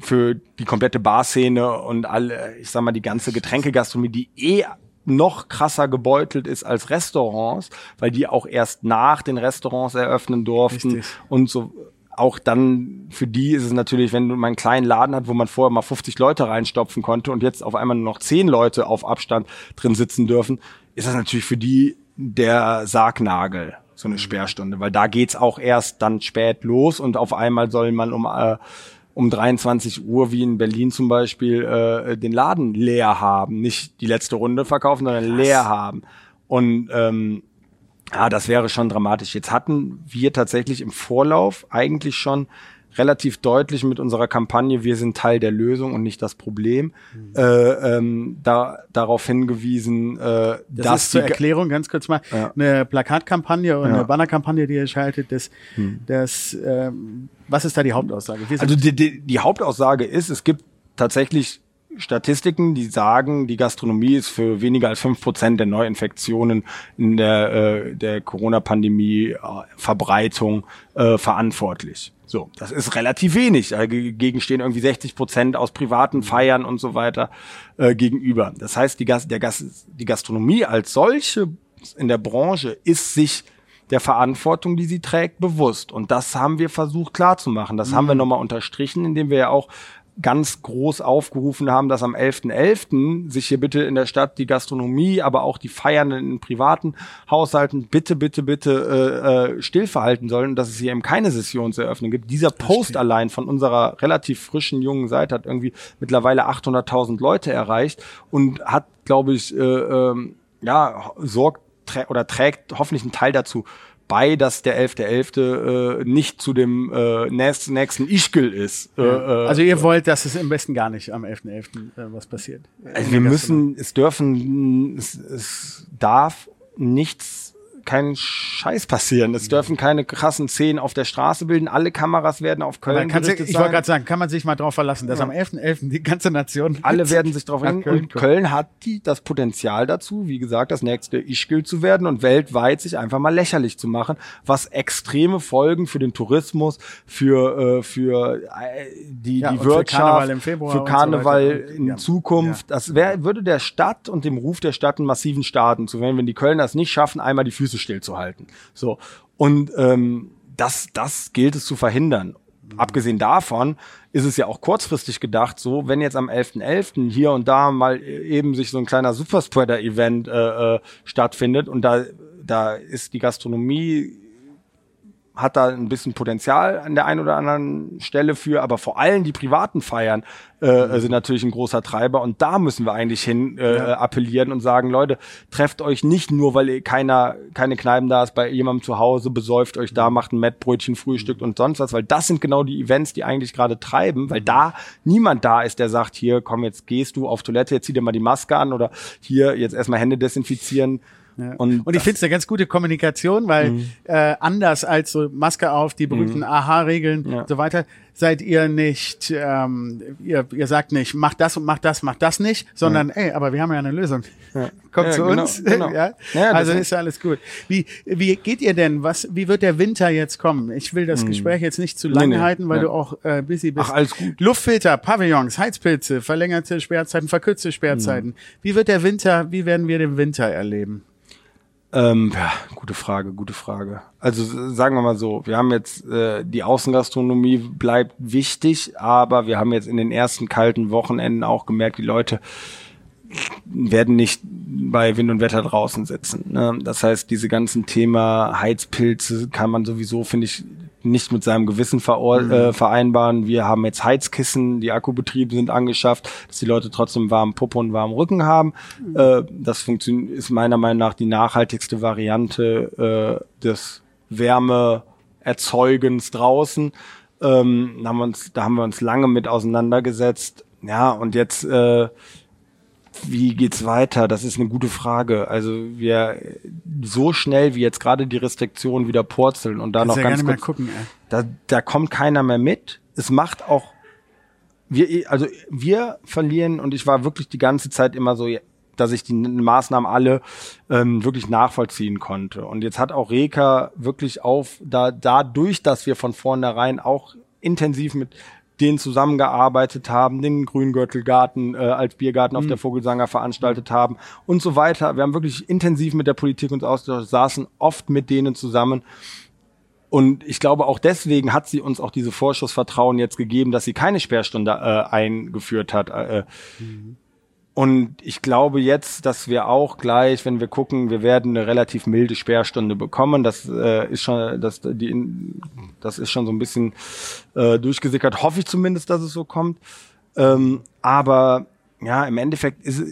für die komplette Barszene und alle, ich sag mal, die ganze Getränkegastronomie, die eh noch krasser gebeutelt ist als Restaurants, weil die auch erst nach den Restaurants eröffnen durften Richtig. und so auch dann für die ist es natürlich, wenn mal einen kleinen Laden hat, wo man vorher mal 50 Leute reinstopfen konnte und jetzt auf einmal nur noch 10 Leute auf Abstand drin sitzen dürfen, ist das natürlich für die der Sargnagel, so eine Sperrstunde, weil da geht's auch erst dann spät los und auf einmal soll man um äh, um 23 Uhr, wie in Berlin zum Beispiel, äh, den Laden leer haben. Nicht die letzte Runde verkaufen, sondern leer haben. Und ähm, ja, das wäre schon dramatisch. Jetzt hatten wir tatsächlich im Vorlauf eigentlich schon relativ deutlich mit unserer Kampagne Wir sind Teil der Lösung und nicht das Problem äh, ähm, da, darauf hingewiesen, äh, Das dass ist zur Erklärung ganz kurz mal Ja. eine Plakatkampagne und Ja. Eine Bannerkampagne, die ihr schaltet. Das, das, ähm, was ist da die Hauptaussage? Also die, die, die Hauptaussage ist, es gibt tatsächlich Statistiken, die sagen, die Gastronomie ist für weniger als fünf Prozent der Neuinfektionen in der, äh, der Corona-Pandemie äh, äh, verantwortlich. So, das ist relativ wenig. Dagegen stehen irgendwie 60 Prozent aus privaten Feiern und so weiter äh, gegenüber. Das heißt, die, Gas der Gas die Gastronomie als solche in der Branche ist sich der Verantwortung, die sie trägt, bewusst. Und das haben wir versucht klarzumachen. Das haben wir nochmal unterstrichen, indem wir ja auch ganz groß aufgerufen haben, dass am 11.11. sich hier bitte in der Stadt die Gastronomie, aber auch die Feiernden in privaten Haushalten bitte, bitte, bitte äh, äh, stillverhalten sollen und dass es hier eben keine Sessionseröffnung gibt. Dieser Post allein von unserer relativ frischen jungen Seite hat irgendwie mittlerweile 800.000 Leute erreicht und hat, glaube ich, äh, ähm, ja, sorgt trä oder trägt hoffentlich einen Teil dazu bei, dass der 11.11. Äh, nicht zu dem äh, nächsten, nächsten Ischgl ist. Äh, äh, also ihr wollt, dass es im besten gar nicht am 11.11. Äh, was passiert. also wir müssen, es dürfen, es, es darf nichts kein Scheiß passieren. Es dürfen keine krassen Szenen auf der Straße bilden. Alle Kameras werden auf Köln gerichtet ich wollte gerade sagen, kann man sich mal drauf verlassen, dass am 11.11. die ganze Nation <laughs> Alle werden sich darauf nach hin. Köln Und. Köln hat die, das Potenzial dazu, wie gesagt, das nächste Ischgl zu werden und weltweit sich einfach mal lächerlich zu machen, was extreme Folgen für den Tourismus, für, äh, für äh, die, Ja, die und für Wirtschaft, Karneval im Februar für so Karneval. Und, in ja. Zukunft. Das wär, würde der Stadt und dem Ruf der Stadt einen massiven Schaden zu wenn, wenn die Kölner es nicht schaffen, einmal die Füße stillzuhalten. So. Und ähm, das, das gilt es zu verhindern. Abgesehen davon ist es ja auch kurzfristig gedacht, so wenn jetzt am 11.11. hier und da mal eben sich so ein kleiner Superspreader-Event äh, äh, stattfindet und da, da ist die Gastronomie hat da ein bisschen Potenzial an der einen oder anderen Stelle für, aber vor allem die privaten Feiern äh, sind natürlich ein großer Treiber. Und da müssen wir eigentlich hin äh, appellieren und sagen, Leute, trefft euch nicht nur, weil keiner, keine Kneipen da ist, bei jemandem zu Hause, besäuft euch da, macht ein Mettbrötchen, Frühstückt und sonst was, weil das sind genau die Events, die eigentlich gerade treiben, weil da niemand da ist, der sagt, hier, komm, jetzt gehst du auf Toilette, jetzt zieh dir mal die Maske an oder hier, jetzt erstmal Hände desinfizieren. Ja. Und, Und, ich finde es eine ganz gute Kommunikation, weil Mhm. äh, anders als so Maske auf, die berühmten Aha-Regeln Ja. und so weiter, seid ihr nicht, ähm, ihr, ihr sagt nicht, mach das und mach das, mach das nicht, sondern ey, aber wir haben ja eine Lösung. <laughs> Kommt Ja, zu genau, uns. <laughs> genau. ja? Ja, also ist- ja alles gut. Wie, wie geht ihr denn? Was, wie wird der Winter jetzt kommen? Ich will das Gespräch jetzt nicht zu lang Hm. Nee, nee, halten, weil ja. du auch äh, busy bist. Ach, alles gut. Luftfilter, Pavillons, Heizpilze, verlängerte Sperrzeiten, verkürzte Sperrzeiten. Hm. Wie wird der Winter, wie werden wir den Winter erleben? Ähm, ja, gute Frage, gute Frage. Also sagen wir mal so, wir haben jetzt äh, die Außengastronomie bleibt wichtig, aber wir haben jetzt in den ersten kalten Wochenenden auch gemerkt, die Leute werden nicht bei Wind und Wetter draußen sitzen. Ne? Das heißt, diese ganzen Thema Heizpilze kann man sowieso, finde ich, nicht mit seinem Gewissen veror äh, vereinbaren. Wir haben jetzt Heizkissen, die Akkubetriebe sind angeschafft, dass die Leute trotzdem warmen Popo und warmen Rücken haben. Äh, das funktioniert, ist meiner Meinung nach die nachhaltigste Variante äh, des Wärmeerzeugens draußen. Ähm, da haben wir uns, da haben wir uns lange mit auseinandergesetzt. Ja, und jetzt äh, wie geht's weiter? Das ist eine gute Frage. Also wir so schnell wie jetzt gerade die Restriktionen wieder purzeln und da Kannst noch ja ganz gerne mal kurz, gucken, da, da kommt keiner mehr mit. Es macht auch wir also wir verlieren und ich war wirklich die ganze Zeit immer so dass ich die Maßnahmen alle ähm, wirklich nachvollziehen konnte. Und jetzt hat auch Reka wirklich auf, da dadurch, dass wir von vornherein auch intensiv mit denen zusammengearbeitet haben, den Grüngürtelgarten äh, als Biergarten auf der Vogelsanger veranstaltet haben und so weiter. Wir haben wirklich intensiv mit der Politik uns ausgetauscht, saßen oft mit denen zusammen. Und ich glaube, auch deswegen hat sie uns auch diese Vorschussvertrauen jetzt gegeben, dass sie keine Sperrstunde äh, eingeführt hat. Äh, und ich glaube jetzt, dass wir auch gleich, wenn wir gucken, wir werden eine relativ milde Sperrstunde bekommen. Das äh, ist schon, das, die, das ist schon so ein bisschen äh, durchgesickert. Hoffe ich zumindest, dass es so kommt. Ähm, aber ja, im Endeffekt ist,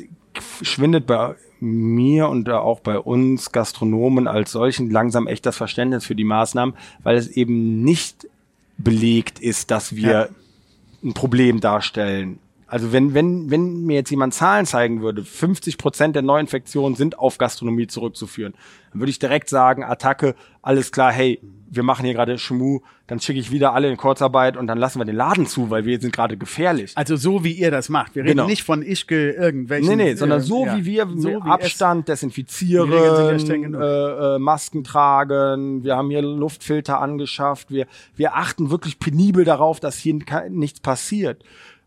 schwindet bei mir und auch bei uns Gastronomen als solchen langsam echt das Verständnis für die Maßnahmen, weil es eben nicht belegt ist, dass wir Ja. ein Problem darstellen. Also wenn, wenn, wenn mir jetzt jemand Zahlen zeigen würde, 50 Prozent der Neuinfektionen sind auf Gastronomie zurückzuführen, dann würde ich direkt sagen, Attacke, alles klar, hey, wir machen hier gerade Schmu, dann schicke ich wieder alle in Kurzarbeit und dann lassen wir den Laden zu, weil wir sind gerade gefährlich. Also so wie ihr das macht. Wir reden Genau. nicht von Ischke irgendwelchen. Nee, nee, sondern äh, so ja. wie wir So wie Abstand desinfizieren, ja äh, äh, Masken tragen, wir haben hier Luftfilter angeschafft, wir, wir achten wirklich penibel darauf, dass hier nichts passiert.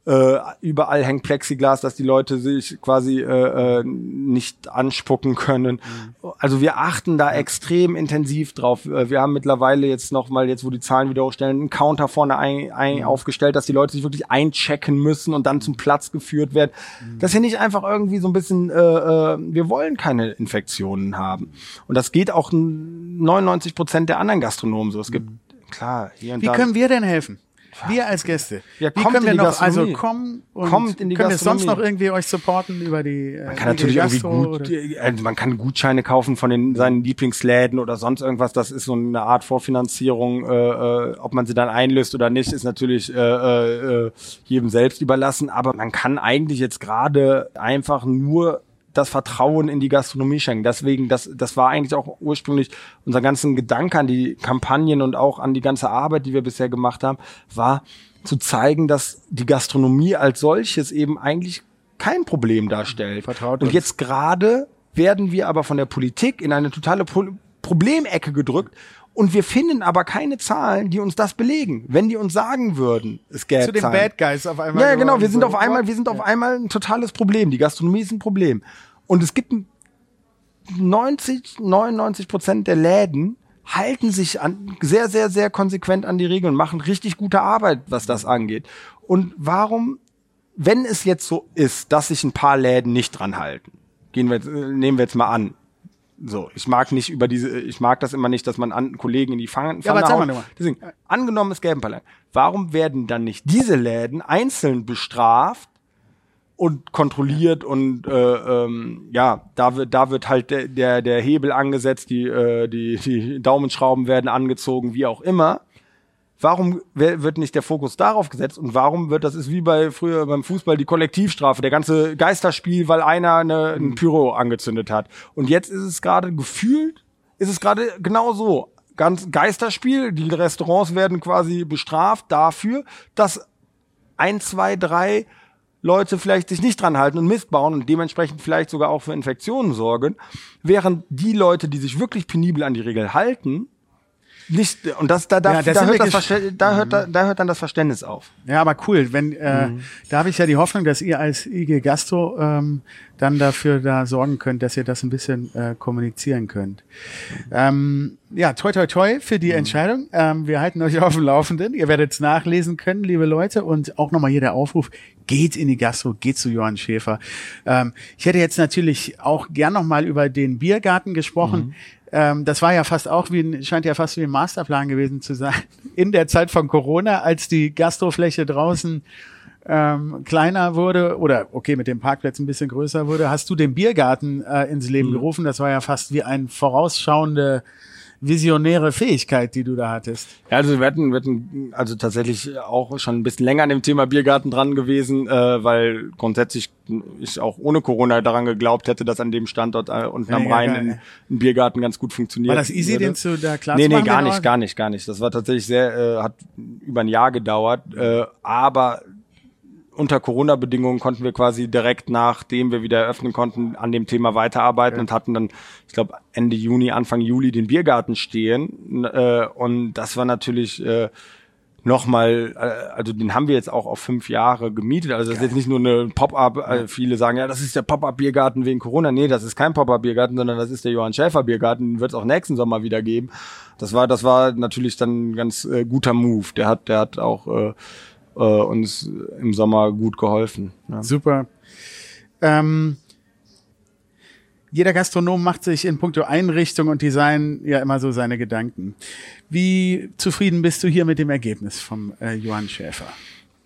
Äh, überall hängt Plexiglas, dass die Leute sich quasi äh, äh, nicht anspucken können. Mhm. Also wir achten da extrem intensiv drauf. Äh, Wir haben mittlerweile jetzt noch mal, jetzt wo die Zahlen wieder hochstellen, einen Counter vorne ein, ein Mhm. aufgestellt, dass die Leute sich wirklich einchecken müssen und dann zum Platz geführt werden. Mhm. Das ist ja nicht einfach irgendwie so ein bisschen, äh, äh, wir wollen keine Infektionen haben. Und das geht auch 99 Prozent der anderen Gastronomen so. Es gibt, klar, hier und Mhm. Wie da. können wir denn helfen? Wir als Gäste. Ja, Wie kommt können wir noch, also kommen und Kommt in die können wir sonst noch irgendwie euch supporten über die äh, Man kann natürlich irgendwie gut, also man kann Gutscheine kaufen von den seinen Lieblingsläden oder sonst irgendwas. Das ist so eine Art Vorfinanzierung. Äh, äh, ob man sie dann einlöst oder nicht, ist natürlich äh, äh, jedem selbst überlassen. Aber man kann eigentlich jetzt gerade einfach nur das Vertrauen in die Gastronomie schenken. Deswegen, das, das war eigentlich auch ursprünglich unser ganzen Gedanke an die Kampagnen und auch an die ganze Arbeit, die wir bisher gemacht haben, war zu zeigen, dass die Gastronomie als solches eben eigentlich kein Problem darstellt. Vertraut und jetzt gerade werden wir aber von der Politik in eine totale Pro Problemecke gedrückt und wir finden aber keine Zahlen, die uns das belegen. Wenn die uns sagen würden, es gäbe Zu den Zahlen. Bad Guys auf einmal. Ja, ja, genau. Wir sind So, auf einmal, wir sind auf einmal ein totales Problem. Die Gastronomie ist ein Problem. Und es gibt ein- 90, 99 Prozent der Läden halten sich an, sehr, sehr, sehr konsequent an die Regeln und machen richtig gute Arbeit, was das angeht. Und warum, wenn es jetzt so ist, dass sich ein paar Läden nicht dran halten, gehen wir jetzt, äh, nehmen wir jetzt mal an. So, ich mag nicht über diese, ich mag das immer nicht, dass man an Kollegen in die Pfanne, Ja, aber haut. mal. Deswegen, angenommen es gäbe Läden. Warum werden dann nicht diese Läden einzeln bestraft und kontrolliert und äh, ähm, ja, da wird da wird halt der der, der Hebel angesetzt, die äh, die die Daumenschrauben werden angezogen, wie auch immer. Warum wird nicht der Fokus darauf gesetzt und warum wird das ist wie bei früher beim Fußball die Kollektivstrafe, der ganze Geisterspiel, weil einer eine, ein Pyro angezündet hat. Und jetzt ist es gerade gefühlt, ist es gerade genau so. Ganz Geisterspiel, die Restaurants werden quasi bestraft dafür, dass ein, zwei, drei Leute vielleicht sich nicht dran halten und Mist bauen und dementsprechend vielleicht sogar auch für Infektionen sorgen, während die Leute, die sich wirklich penibel an die Regel halten, nicht und das da da, Ja, da, hört das da hört da, da hört dann das Verständnis auf. Ja, aber cool. Wenn äh, Mhm. da habe ich ja die Hoffnung, dass ihr als IG Gastro ähm, dann dafür da sorgen könnt, dass ihr das ein bisschen äh, kommunizieren könnt. Ähm, ja, toi toi toi für Mhm. die Entscheidung. Ähm, wir halten euch auf dem Laufenden. Ihr werdet es nachlesen können, liebe Leute. Und auch nochmal hier der Aufruf: Geht in die Gastro, geht zu Johann Schäfer. Ähm, ich hätte jetzt natürlich auch gern nochmal über den Biergarten gesprochen. Mhm. Ähm, das war ja fast auch wie ein, scheint ja fast wie ein Masterplan gewesen zu sein. <laughs> In der Zeit von Corona, als die Gastrofläche draußen ähm, kleiner wurde oder okay, mit dem Parkplatz ein bisschen größer wurde, hast du den Biergarten äh, ins Leben gerufen. Das war ja fast wie ein vorausschauende, visionäre Fähigkeit, die du da hattest. Ja, also wir hatten, wir hatten also tatsächlich auch schon ein bisschen länger an dem Thema Biergarten dran gewesen, äh, weil grundsätzlich ich auch ohne Corona daran geglaubt hätte, dass an dem Standort äh, unten am Ja, Rhein geil. ein, ein Biergarten ganz gut funktioniert. War das easy, würde. den zu da klar Nee, nee, gar nicht, gar nicht, gar nicht. Das war tatsächlich sehr, äh, hat über ein Jahr gedauert, äh, aber unter Corona-Bedingungen konnten wir quasi direkt nachdem wir wieder eröffnen konnten, an dem Thema weiterarbeiten und hatten dann, ich glaube, Ende Juni, Anfang Juli den Biergarten stehen. Äh, und das war natürlich äh, nochmal, äh, also den haben wir jetzt auch auf fünf Jahre gemietet. Also das ist jetzt nicht nur eine Pop-up, äh, viele sagen, ja, das ist der Pop-up-Biergarten wegen Corona. Nee, das ist kein Pop-up-Biergarten, sondern das ist der Johann Schäfer-Biergarten, den wird es auch nächsten Sommer wieder geben. Das war, das war natürlich dann ein ganz äh, guter Move. Der hat, der hat auch äh, äh, uns im Sommer gut geholfen. Ja. Super. Ähm, jeder Gastronom macht sich in puncto Einrichtung und Design ja immer so seine Gedanken. Wie zufrieden bist du hier mit dem Ergebnis vom äh, Johann Schäfer?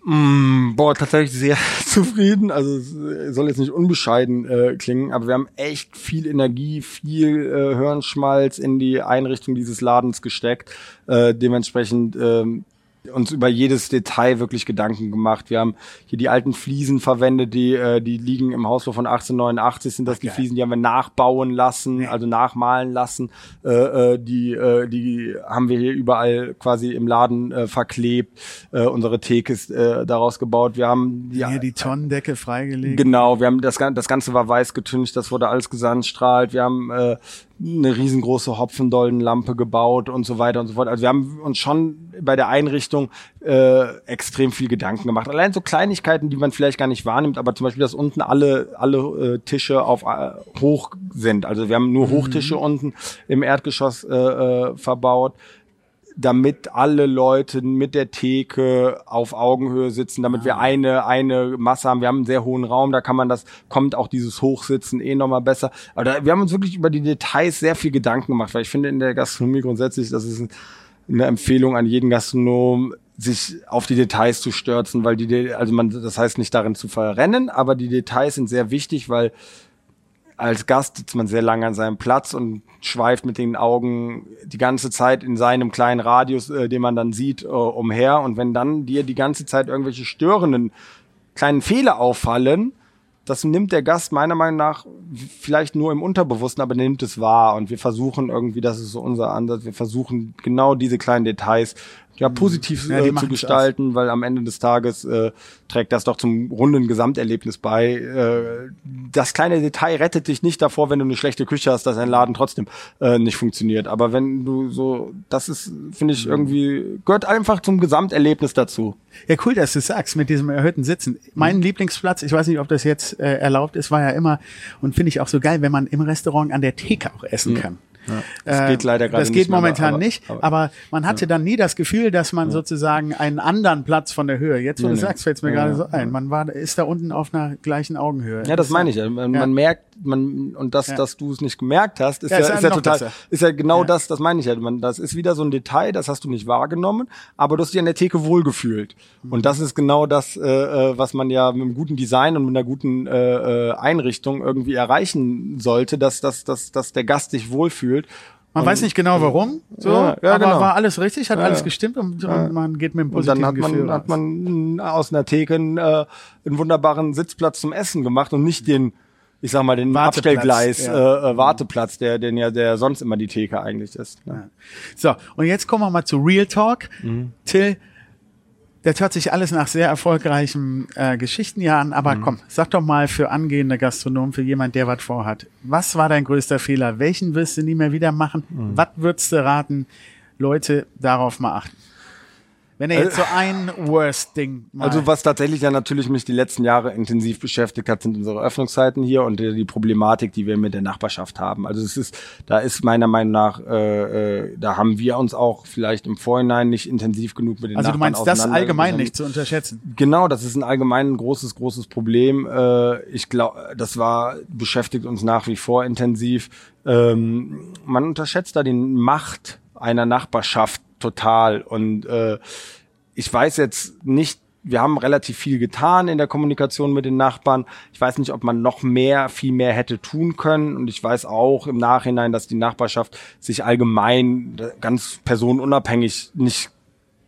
Mm, boah, tatsächlich sehr <laughs> zufrieden. Also es äh, soll jetzt nicht unbescheiden äh, klingen, aber wir haben echt viel Energie, viel äh, Hirnschmalz in die Einrichtung dieses Ladens gesteckt. Äh, dementsprechend ähm, uns über jedes Detail wirklich Gedanken gemacht. Wir haben hier die alten Fliesen verwendet, die äh, die liegen im Hausbau von 1889 sind das die geil. Fliesen, die haben wir nachbauen lassen, also nachmalen lassen. Äh, äh, die äh, die haben wir hier überall quasi im Laden äh, verklebt. Äh, unsere Theke ist äh, daraus gebaut. Wir haben die, Hier die Tonnendecke freigelegt. Genau, wir haben das, das Ganze war weiß getüncht, das wurde alles gesandstrahlt. Wir haben äh, eine riesengroße Hopfendollenlampe gebaut und so weiter und so fort. Also wir haben uns schon bei der Einrichtung äh, extrem viel Gedanken gemacht. Allein so Kleinigkeiten, die man vielleicht gar nicht wahrnimmt, aber zum Beispiel, dass unten alle alle äh, Tische auf äh, hoch sind. Also wir haben nur Hochtische unten im Erdgeschoss äh, äh, verbaut damit alle Leute mit der Theke auf Augenhöhe sitzen, damit wir eine eine Masse haben. Wir haben einen sehr hohen Raum, da kann man das kommt auch dieses Hochsitzen eh nochmal besser. Aber da, wir haben uns wirklich über die Details sehr viel Gedanken gemacht, weil ich finde in der Gastronomie grundsätzlich, das ist ein, eine Empfehlung an jeden Gastronom, sich auf die Details zu stürzen, weil die, also man, das heißt nicht darin zu verrennen, aber die Details sind sehr wichtig, weil als Gast sitzt man sehr lange an seinem Platz und schweift mit den Augen die ganze Zeit in seinem kleinen Radius, äh, den man dann sieht, äh, umher. Und wenn dann dir die ganze Zeit irgendwelche störenden kleinen Fehler auffallen, das nimmt der Gast meiner Meinung nach vielleicht nur im Unterbewussten, aber nimmt es wahr. Und wir versuchen irgendwie, das ist so unser Ansatz, wir versuchen genau diese kleinen Details ja, positiv Ja, äh, zu gestalten, weil am Ende des Tages äh, trägt das doch zum runden Gesamterlebnis bei. Äh, das kleine Detail rettet dich nicht davor, wenn du eine schlechte Küche hast, dass ein Laden trotzdem äh, nicht funktioniert. Aber wenn du so, das ist, finde ich, irgendwie, gehört einfach zum Gesamterlebnis dazu. Ja, cool, dass du sagst, mit diesem erhöhten Sitzen. Mein Lieblingsplatz, ich weiß nicht, ob das jetzt äh, erlaubt ist, war ja immer, und finde ich auch so geil, wenn man im Restaurant an der Theke auch essen kann. Das Äh, geht leider gerade Das nicht geht mehr, momentan aber- nicht, aber- aber, man hatte dann nie das Gefühl, dass man sozusagen einen anderen Platz von der Höhe. Jetzt, wo Nee, du nee. sagst, fällt es mir Ja, gerade ja, so ein. Man war, ist da unten auf einer gleichen Augenhöhe. Ja, das meine ich. ja. Man, Ja. man merkt, man und das, Ja. dass du es nicht gemerkt hast, ist Ja, ja, ist ist ja total, besser. ist ja genau Ja. das. Das meine ich ja. Man, das ist wieder so ein Detail, das hast du nicht wahrgenommen, aber du hast dich an der Theke wohlgefühlt. Mhm. Und das ist genau das, äh, äh, was man ja mit einem guten Design und mit einer guten äh, äh, Einrichtung irgendwie erreichen sollte, dass, dass, dass, dass der Gast sich wohlfühlt. Man weiß nicht genau warum, so, Ja, ja, aber genau. war alles richtig, hat Ja, alles gestimmt und, und man geht mit einem Und positiven dann hat Gefühl man, hat raus. man aus einer Theke einen, äh, einen wunderbaren Sitzplatz zum Essen gemacht und nicht den, ich sag mal, den Warteplatz, Abstellgleis, ja. äh, äh, Warteplatz, der, den ja, der sonst immer die Theke eigentlich ist. Ne? So, und jetzt kommen wir mal zu Real Talk. Mhm. Till, das hört sich alles nach sehr erfolgreichen äh, Geschichten ja an, aber Mhm. komm, sag doch mal für angehende Gastronomen, für jemand, der was vorhat. Was war dein größter Fehler? Welchen wirst du nie mehr wieder machen? Mhm. Was würdest du raten, Leute darauf mal achten? Wenn er jetzt so ein Worst-Ding mal... Also was tatsächlich ja natürlich mich die letzten Jahre intensiv beschäftigt hat, sind unsere Öffnungszeiten hier und die Problematik, die wir mit der Nachbarschaft haben. Also es ist, da ist meiner Meinung nach, äh, äh, da haben wir uns auch vielleicht im Vorhinein nicht intensiv genug mit den also du Nachbarn meinst das allgemein nicht zu unterschätzen? Genau, das ist ein allgemein ein großes, großes Problem. Äh, ich glaube, das war beschäftigt uns nach wie vor intensiv. Ähm, man unterschätzt da die Macht einer Nachbarschaft total. Und äh, ich weiß jetzt nicht, wir haben relativ viel getan in der Kommunikation mit den Nachbarn. Ich weiß nicht, ob man noch mehr, viel mehr hätte tun können. Und ich weiß auch im Nachhinein, dass die Nachbarschaft sich allgemein ganz personenunabhängig nicht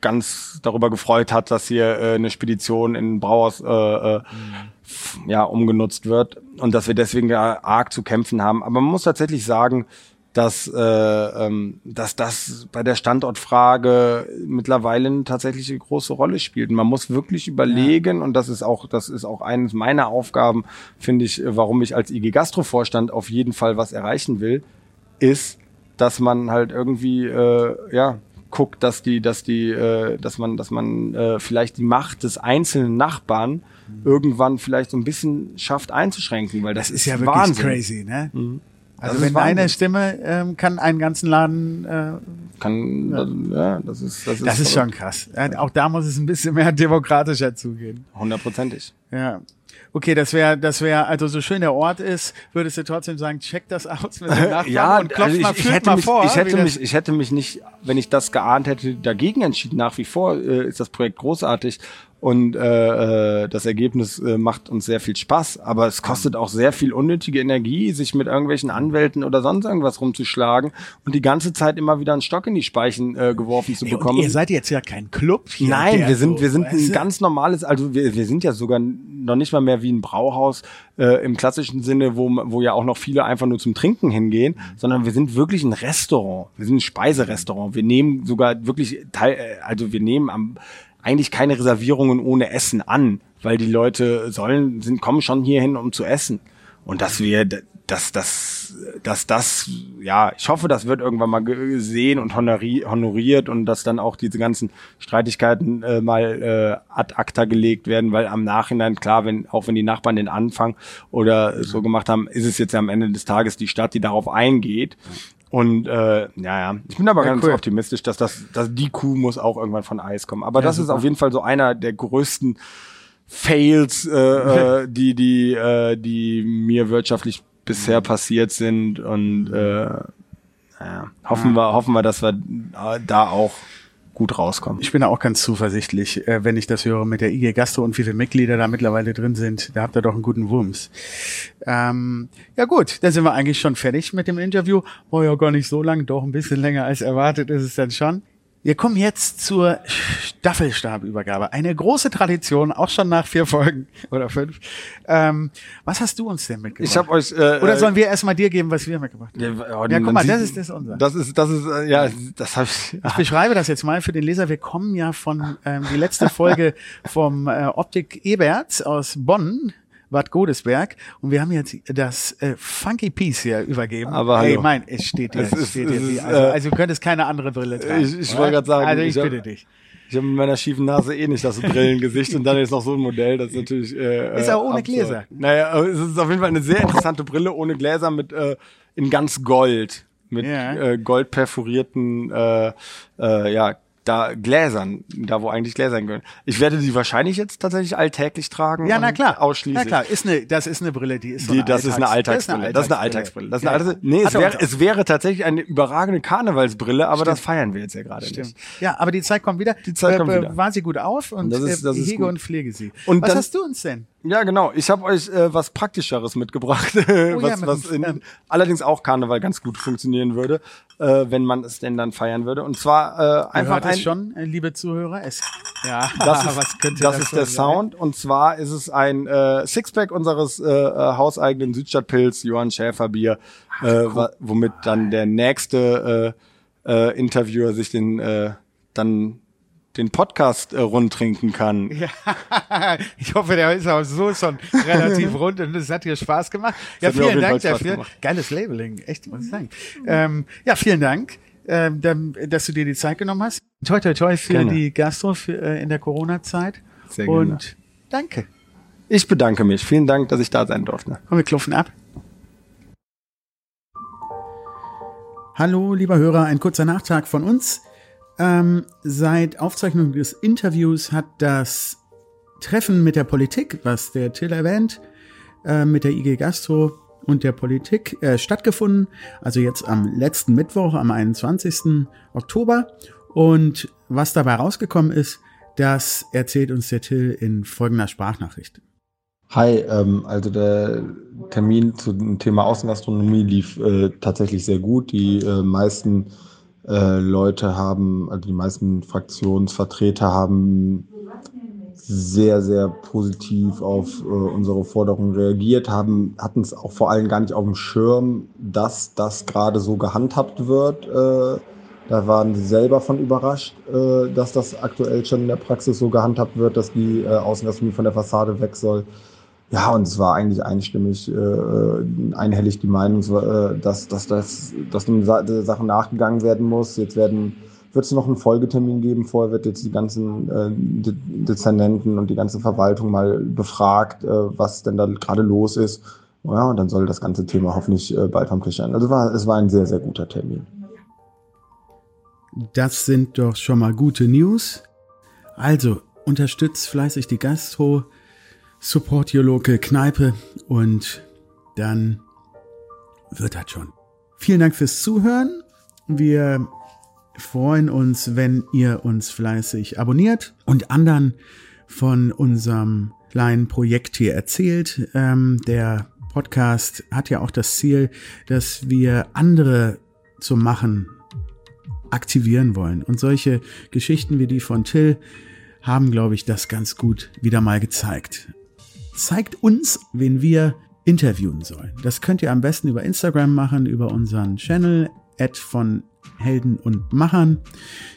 ganz darüber gefreut hat, dass hier äh, eine Spedition in Brauhaus äh, äh, ja, umgenutzt wird und dass wir deswegen ja arg zu kämpfen haben. Aber man muss tatsächlich sagen, dass, äh, ähm, dass das bei der Standortfrage mittlerweile eine tatsächlich große Rolle spielt. Und man muss wirklich überlegen, und das ist auch, das ist auch eines meiner Aufgaben, finde ich, äh, warum ich als IG Gastro-Vorstand auf jeden Fall was erreichen will, ist, dass man halt irgendwie äh, ja guckt, dass die, dass die, äh, dass man, dass man äh, vielleicht die Macht des einzelnen Nachbarn irgendwann vielleicht so ein bisschen schafft einzuschränken, weil das, Das ist ja wirklich Wahnsinn. crazy, ne? Also Das wenn eine. Stimme ähm, kann einen ganzen Laden äh, Kann, ja. das ist, das ist, Das ist schon krass. Ja, Auch da muss es ein bisschen mehr <laughs> demokratischer zugehen. hundertprozentig. Ja. Okay, das wäre, das wäre, also so schön der Ort ist, würdest du trotzdem sagen, check das aus mit dem <laughs> Nachbarn Ja, und klopf also ich, mal, ich hätte mal mich, vor. ich hätte das- mich, ich hätte mich nicht, wenn ich das geahnt hätte, dagegen entschieden. Nach wie vor äh, ist das Projekt großartig und äh, äh, das Ergebnis äh, macht uns sehr viel Spaß. Aber es kostet auch sehr viel unnötige Energie, sich mit irgendwelchen Anwälten oder sonst irgendwas rumzuschlagen und die ganze Zeit immer wieder einen Stock in die Speichen äh, geworfen zu Ey, und bekommen. ihr seid jetzt ja kein Club hier. Nein, wir sind, so, wir sind ein ganz normales, also wir, wir sind ja sogar noch nicht mal mehr wie ein Brauhaus äh, im klassischen Sinne, wo, wo ja auch noch viele einfach nur zum Trinken hingehen, sondern wir sind wirklich ein Restaurant. Wir sind ein Speiserestaurant. Wir nehmen sogar wirklich teil, äh, also wir nehmen am, eigentlich keine Reservierungen ohne Essen an, weil die Leute sollen, sind, kommen schon hierhin, um zu essen. Und dass wir, dass das, dass das, ja, ich hoffe, das wird irgendwann mal gesehen und honori honoriert und dass dann auch diese ganzen Streitigkeiten äh, mal äh, ad acta gelegt werden, weil am Nachhinein, klar, wenn, auch wenn die Nachbarn den Anfang oder so gemacht haben, ist es jetzt am Ende des Tages die Stadt, die darauf eingeht. Und äh, ja, ja, ich bin aber Ja, ganz cool. optimistisch, dass das, dass die Kuh muss auch irgendwann von Eis kommen. Aber Ja, das ist super. auf jeden Fall so einer der größten Fails, äh, äh, <laughs> die die äh, die mir wirtschaftlich bisher passiert sind und äh, naja, hoffen wir hoffen wir, dass wir äh, da auch gut rauskommen. Ich bin da auch ganz zuversichtlich, äh, wenn ich das höre mit der IG Gastro und wie viele Mitglieder da mittlerweile drin sind. Da habt ihr doch einen guten Wumms. Ähm, ja gut, dann sind wir eigentlich schon fertig mit dem Interview. War ja gar nicht so lang, doch ein bisschen länger als erwartet ist es dann schon. Wir kommen jetzt zur Staffelstabübergabe. Eine große Tradition, auch schon nach vier Folgen oder fünf. Ähm, was hast du uns denn mitgebracht? Ich habe euch. Äh, oder sollen wir erstmal dir geben, was wir mitgebracht haben? Ja, oh, Ja, guck mal, das ist das unser. Das ist, das ist, äh, ja, das habe ich. Ich beschreibe das jetzt mal für den Leser. Wir kommen ja von ähm, die letzte Folge <laughs> vom äh, Optik Eberts aus Bonn. Bad Godesberg und wir haben jetzt das äh, Funky Piece hier übergeben. Aber Ey, hallo. mein, es steht dir, Es es ist- steht es dir wie, ist, also, äh, also du könntest keine andere Brille tragen. Ich- ich wollte grad sagen, Also ich, ich hab- bitte dich. Ich habe mit meiner schiefen Nase eh nicht das Brillengesicht und dann ist noch so ein Modell, das ist natürlich. Äh, Ist äh, auch ohne absurd. Gläser. Naja, es ist auf jeden Fall eine sehr interessante Brille ohne Gläser mit äh, in ganz Gold mit Ja. äh, gold perforierten äh, äh, ja da Gläsern, da wo eigentlich Gläser hingehören. Ich werde die wahrscheinlich jetzt tatsächlich alltäglich tragen. Ja, na und klar. Ausschließlich. Na klar, ist eine, das ist eine Brille, die ist so Die, das ist eine Alltags- Alltagsbrille. Das ist eine Alltagsbrille. Das ist eine Ja. Alltags nee, es Hat er wäre, uns es wäre tatsächlich eine überragende Karnevalsbrille, aber das Stimmt. feiern wir jetzt ja gerade Stimmt. nicht. Ja, aber die Zeit kommt wieder. Die Zeit kommt Äh, wieder. War sie gut auf und Das ist- äh, das ist hege gut. und pflege sie. Und Was hast du uns denn? Ja, genau. Ich habe euch äh, was Praktischeres mitgebracht, was, <laughs> Oh ja, mit was in, ähm, allerdings auch Karneval ganz gut funktionieren würde, äh, wenn man es denn dann feiern würde. Und zwar äh, einfach hört ein, es schon, äh, liebe Zuhörer. Es, <laughs> ja, <laughs> das ist, was könnte das das ist der sein? Sound. Und zwar ist es ein äh, Sixpack unseres äh, äh, hauseigenen Südstadtpilz Johann Schäfer Bier, äh, wa- womit dann der nächste äh, äh, Interviewer sich den äh, dann den Podcast äh, rund trinken kann. Ja, <laughs> ich hoffe, der ist auch so schon relativ rund und es hat dir Spaß gemacht. Ja, mir auf vielen Dank dafür. Geiles Labeling, echt, muss ich sagen. Ähm, ja, vielen Dank, ähm, dass du dir die Zeit genommen hast. Toi, toi, toi für Gerne. die Gastro für, äh, in der Corona-Zeit. Sehr gerne. Und danke. Ich bedanke mich. Vielen Dank, dass ich da sein durfte. Komm, wir klopfen ab. Hallo, lieber Hörer, ein kurzer Nachtrag von uns. Ähm, seit Aufzeichnung des Interviews hat das Treffen mit der Politik, was der Till erwähnt, äh, mit der IG Gastro und der Politik äh, stattgefunden. Also jetzt am letzten Mittwoch, am 21. Oktober. Und was dabei rausgekommen ist, das erzählt uns der Till in folgender Sprachnachricht. Hi, ähm, also der Termin zu dem Thema Außengastronomie lief äh, tatsächlich sehr gut. Die äh, meisten äh, Leute haben, also die meisten Fraktionsvertreter haben sehr, sehr positiv auf äh, unsere Forderungen reagiert, haben, hatten es auch vor allem gar nicht auf dem Schirm, dass das gerade so gehandhabt wird. Äh, da waren sie selber von überrascht, äh, dass das aktuell schon in der Praxis so gehandhabt wird, dass die äh, Außengastronomie von der Fassade weg soll. Ja, und es war eigentlich einstimmig, äh, einhellig die Meinung, äh, dass, dass, dass, dass dem Sa der Sache nachgegangen werden muss. Jetzt wird es noch einen Folgetermin geben. Vorher wird jetzt die ganzen äh, De Dezernenten und die ganze Verwaltung mal befragt, äh, was denn da gerade los ist. Ja, und dann soll das ganze Thema hoffentlich äh, bald vom Tisch sein. Also war, es war ein sehr, sehr guter Termin. Das sind doch schon mal gute News. Also, unterstützt fleißig die Gastro, support your local Kneipe und dann wird das schon. Vielen Dank fürs Zuhören. Wir freuen uns, wenn ihr uns fleißig abonniert und anderen von unserem kleinen Projekt hier erzählt. Ähm, der Podcast hat ja auch das Ziel, dass wir andere zum Machen aktivieren wollen. Und solche Geschichten wie die von Till haben, glaube ich, das ganz gut wieder mal gezeigt. Zeigt uns, wen wir interviewen sollen. Das könnt ihr am besten über Instagram machen, über unseren Channel, Ad von Helden und Machern.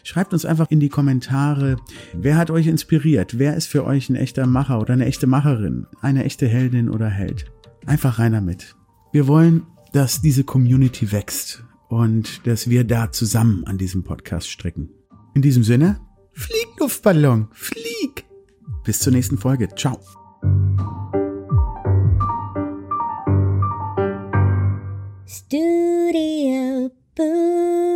Schreibt uns einfach in die Kommentare, wer hat euch inspiriert? Wer ist für euch ein echter Macher oder eine echte Macherin? Eine echte Heldin oder Held? Einfach rein damit. Wir wollen, dass diese Community wächst und dass wir da zusammen an diesem Podcast stricken. In diesem Sinne, flieg Luftballon, flieg! Bis zur nächsten Folge. Ciao. Studio Boo.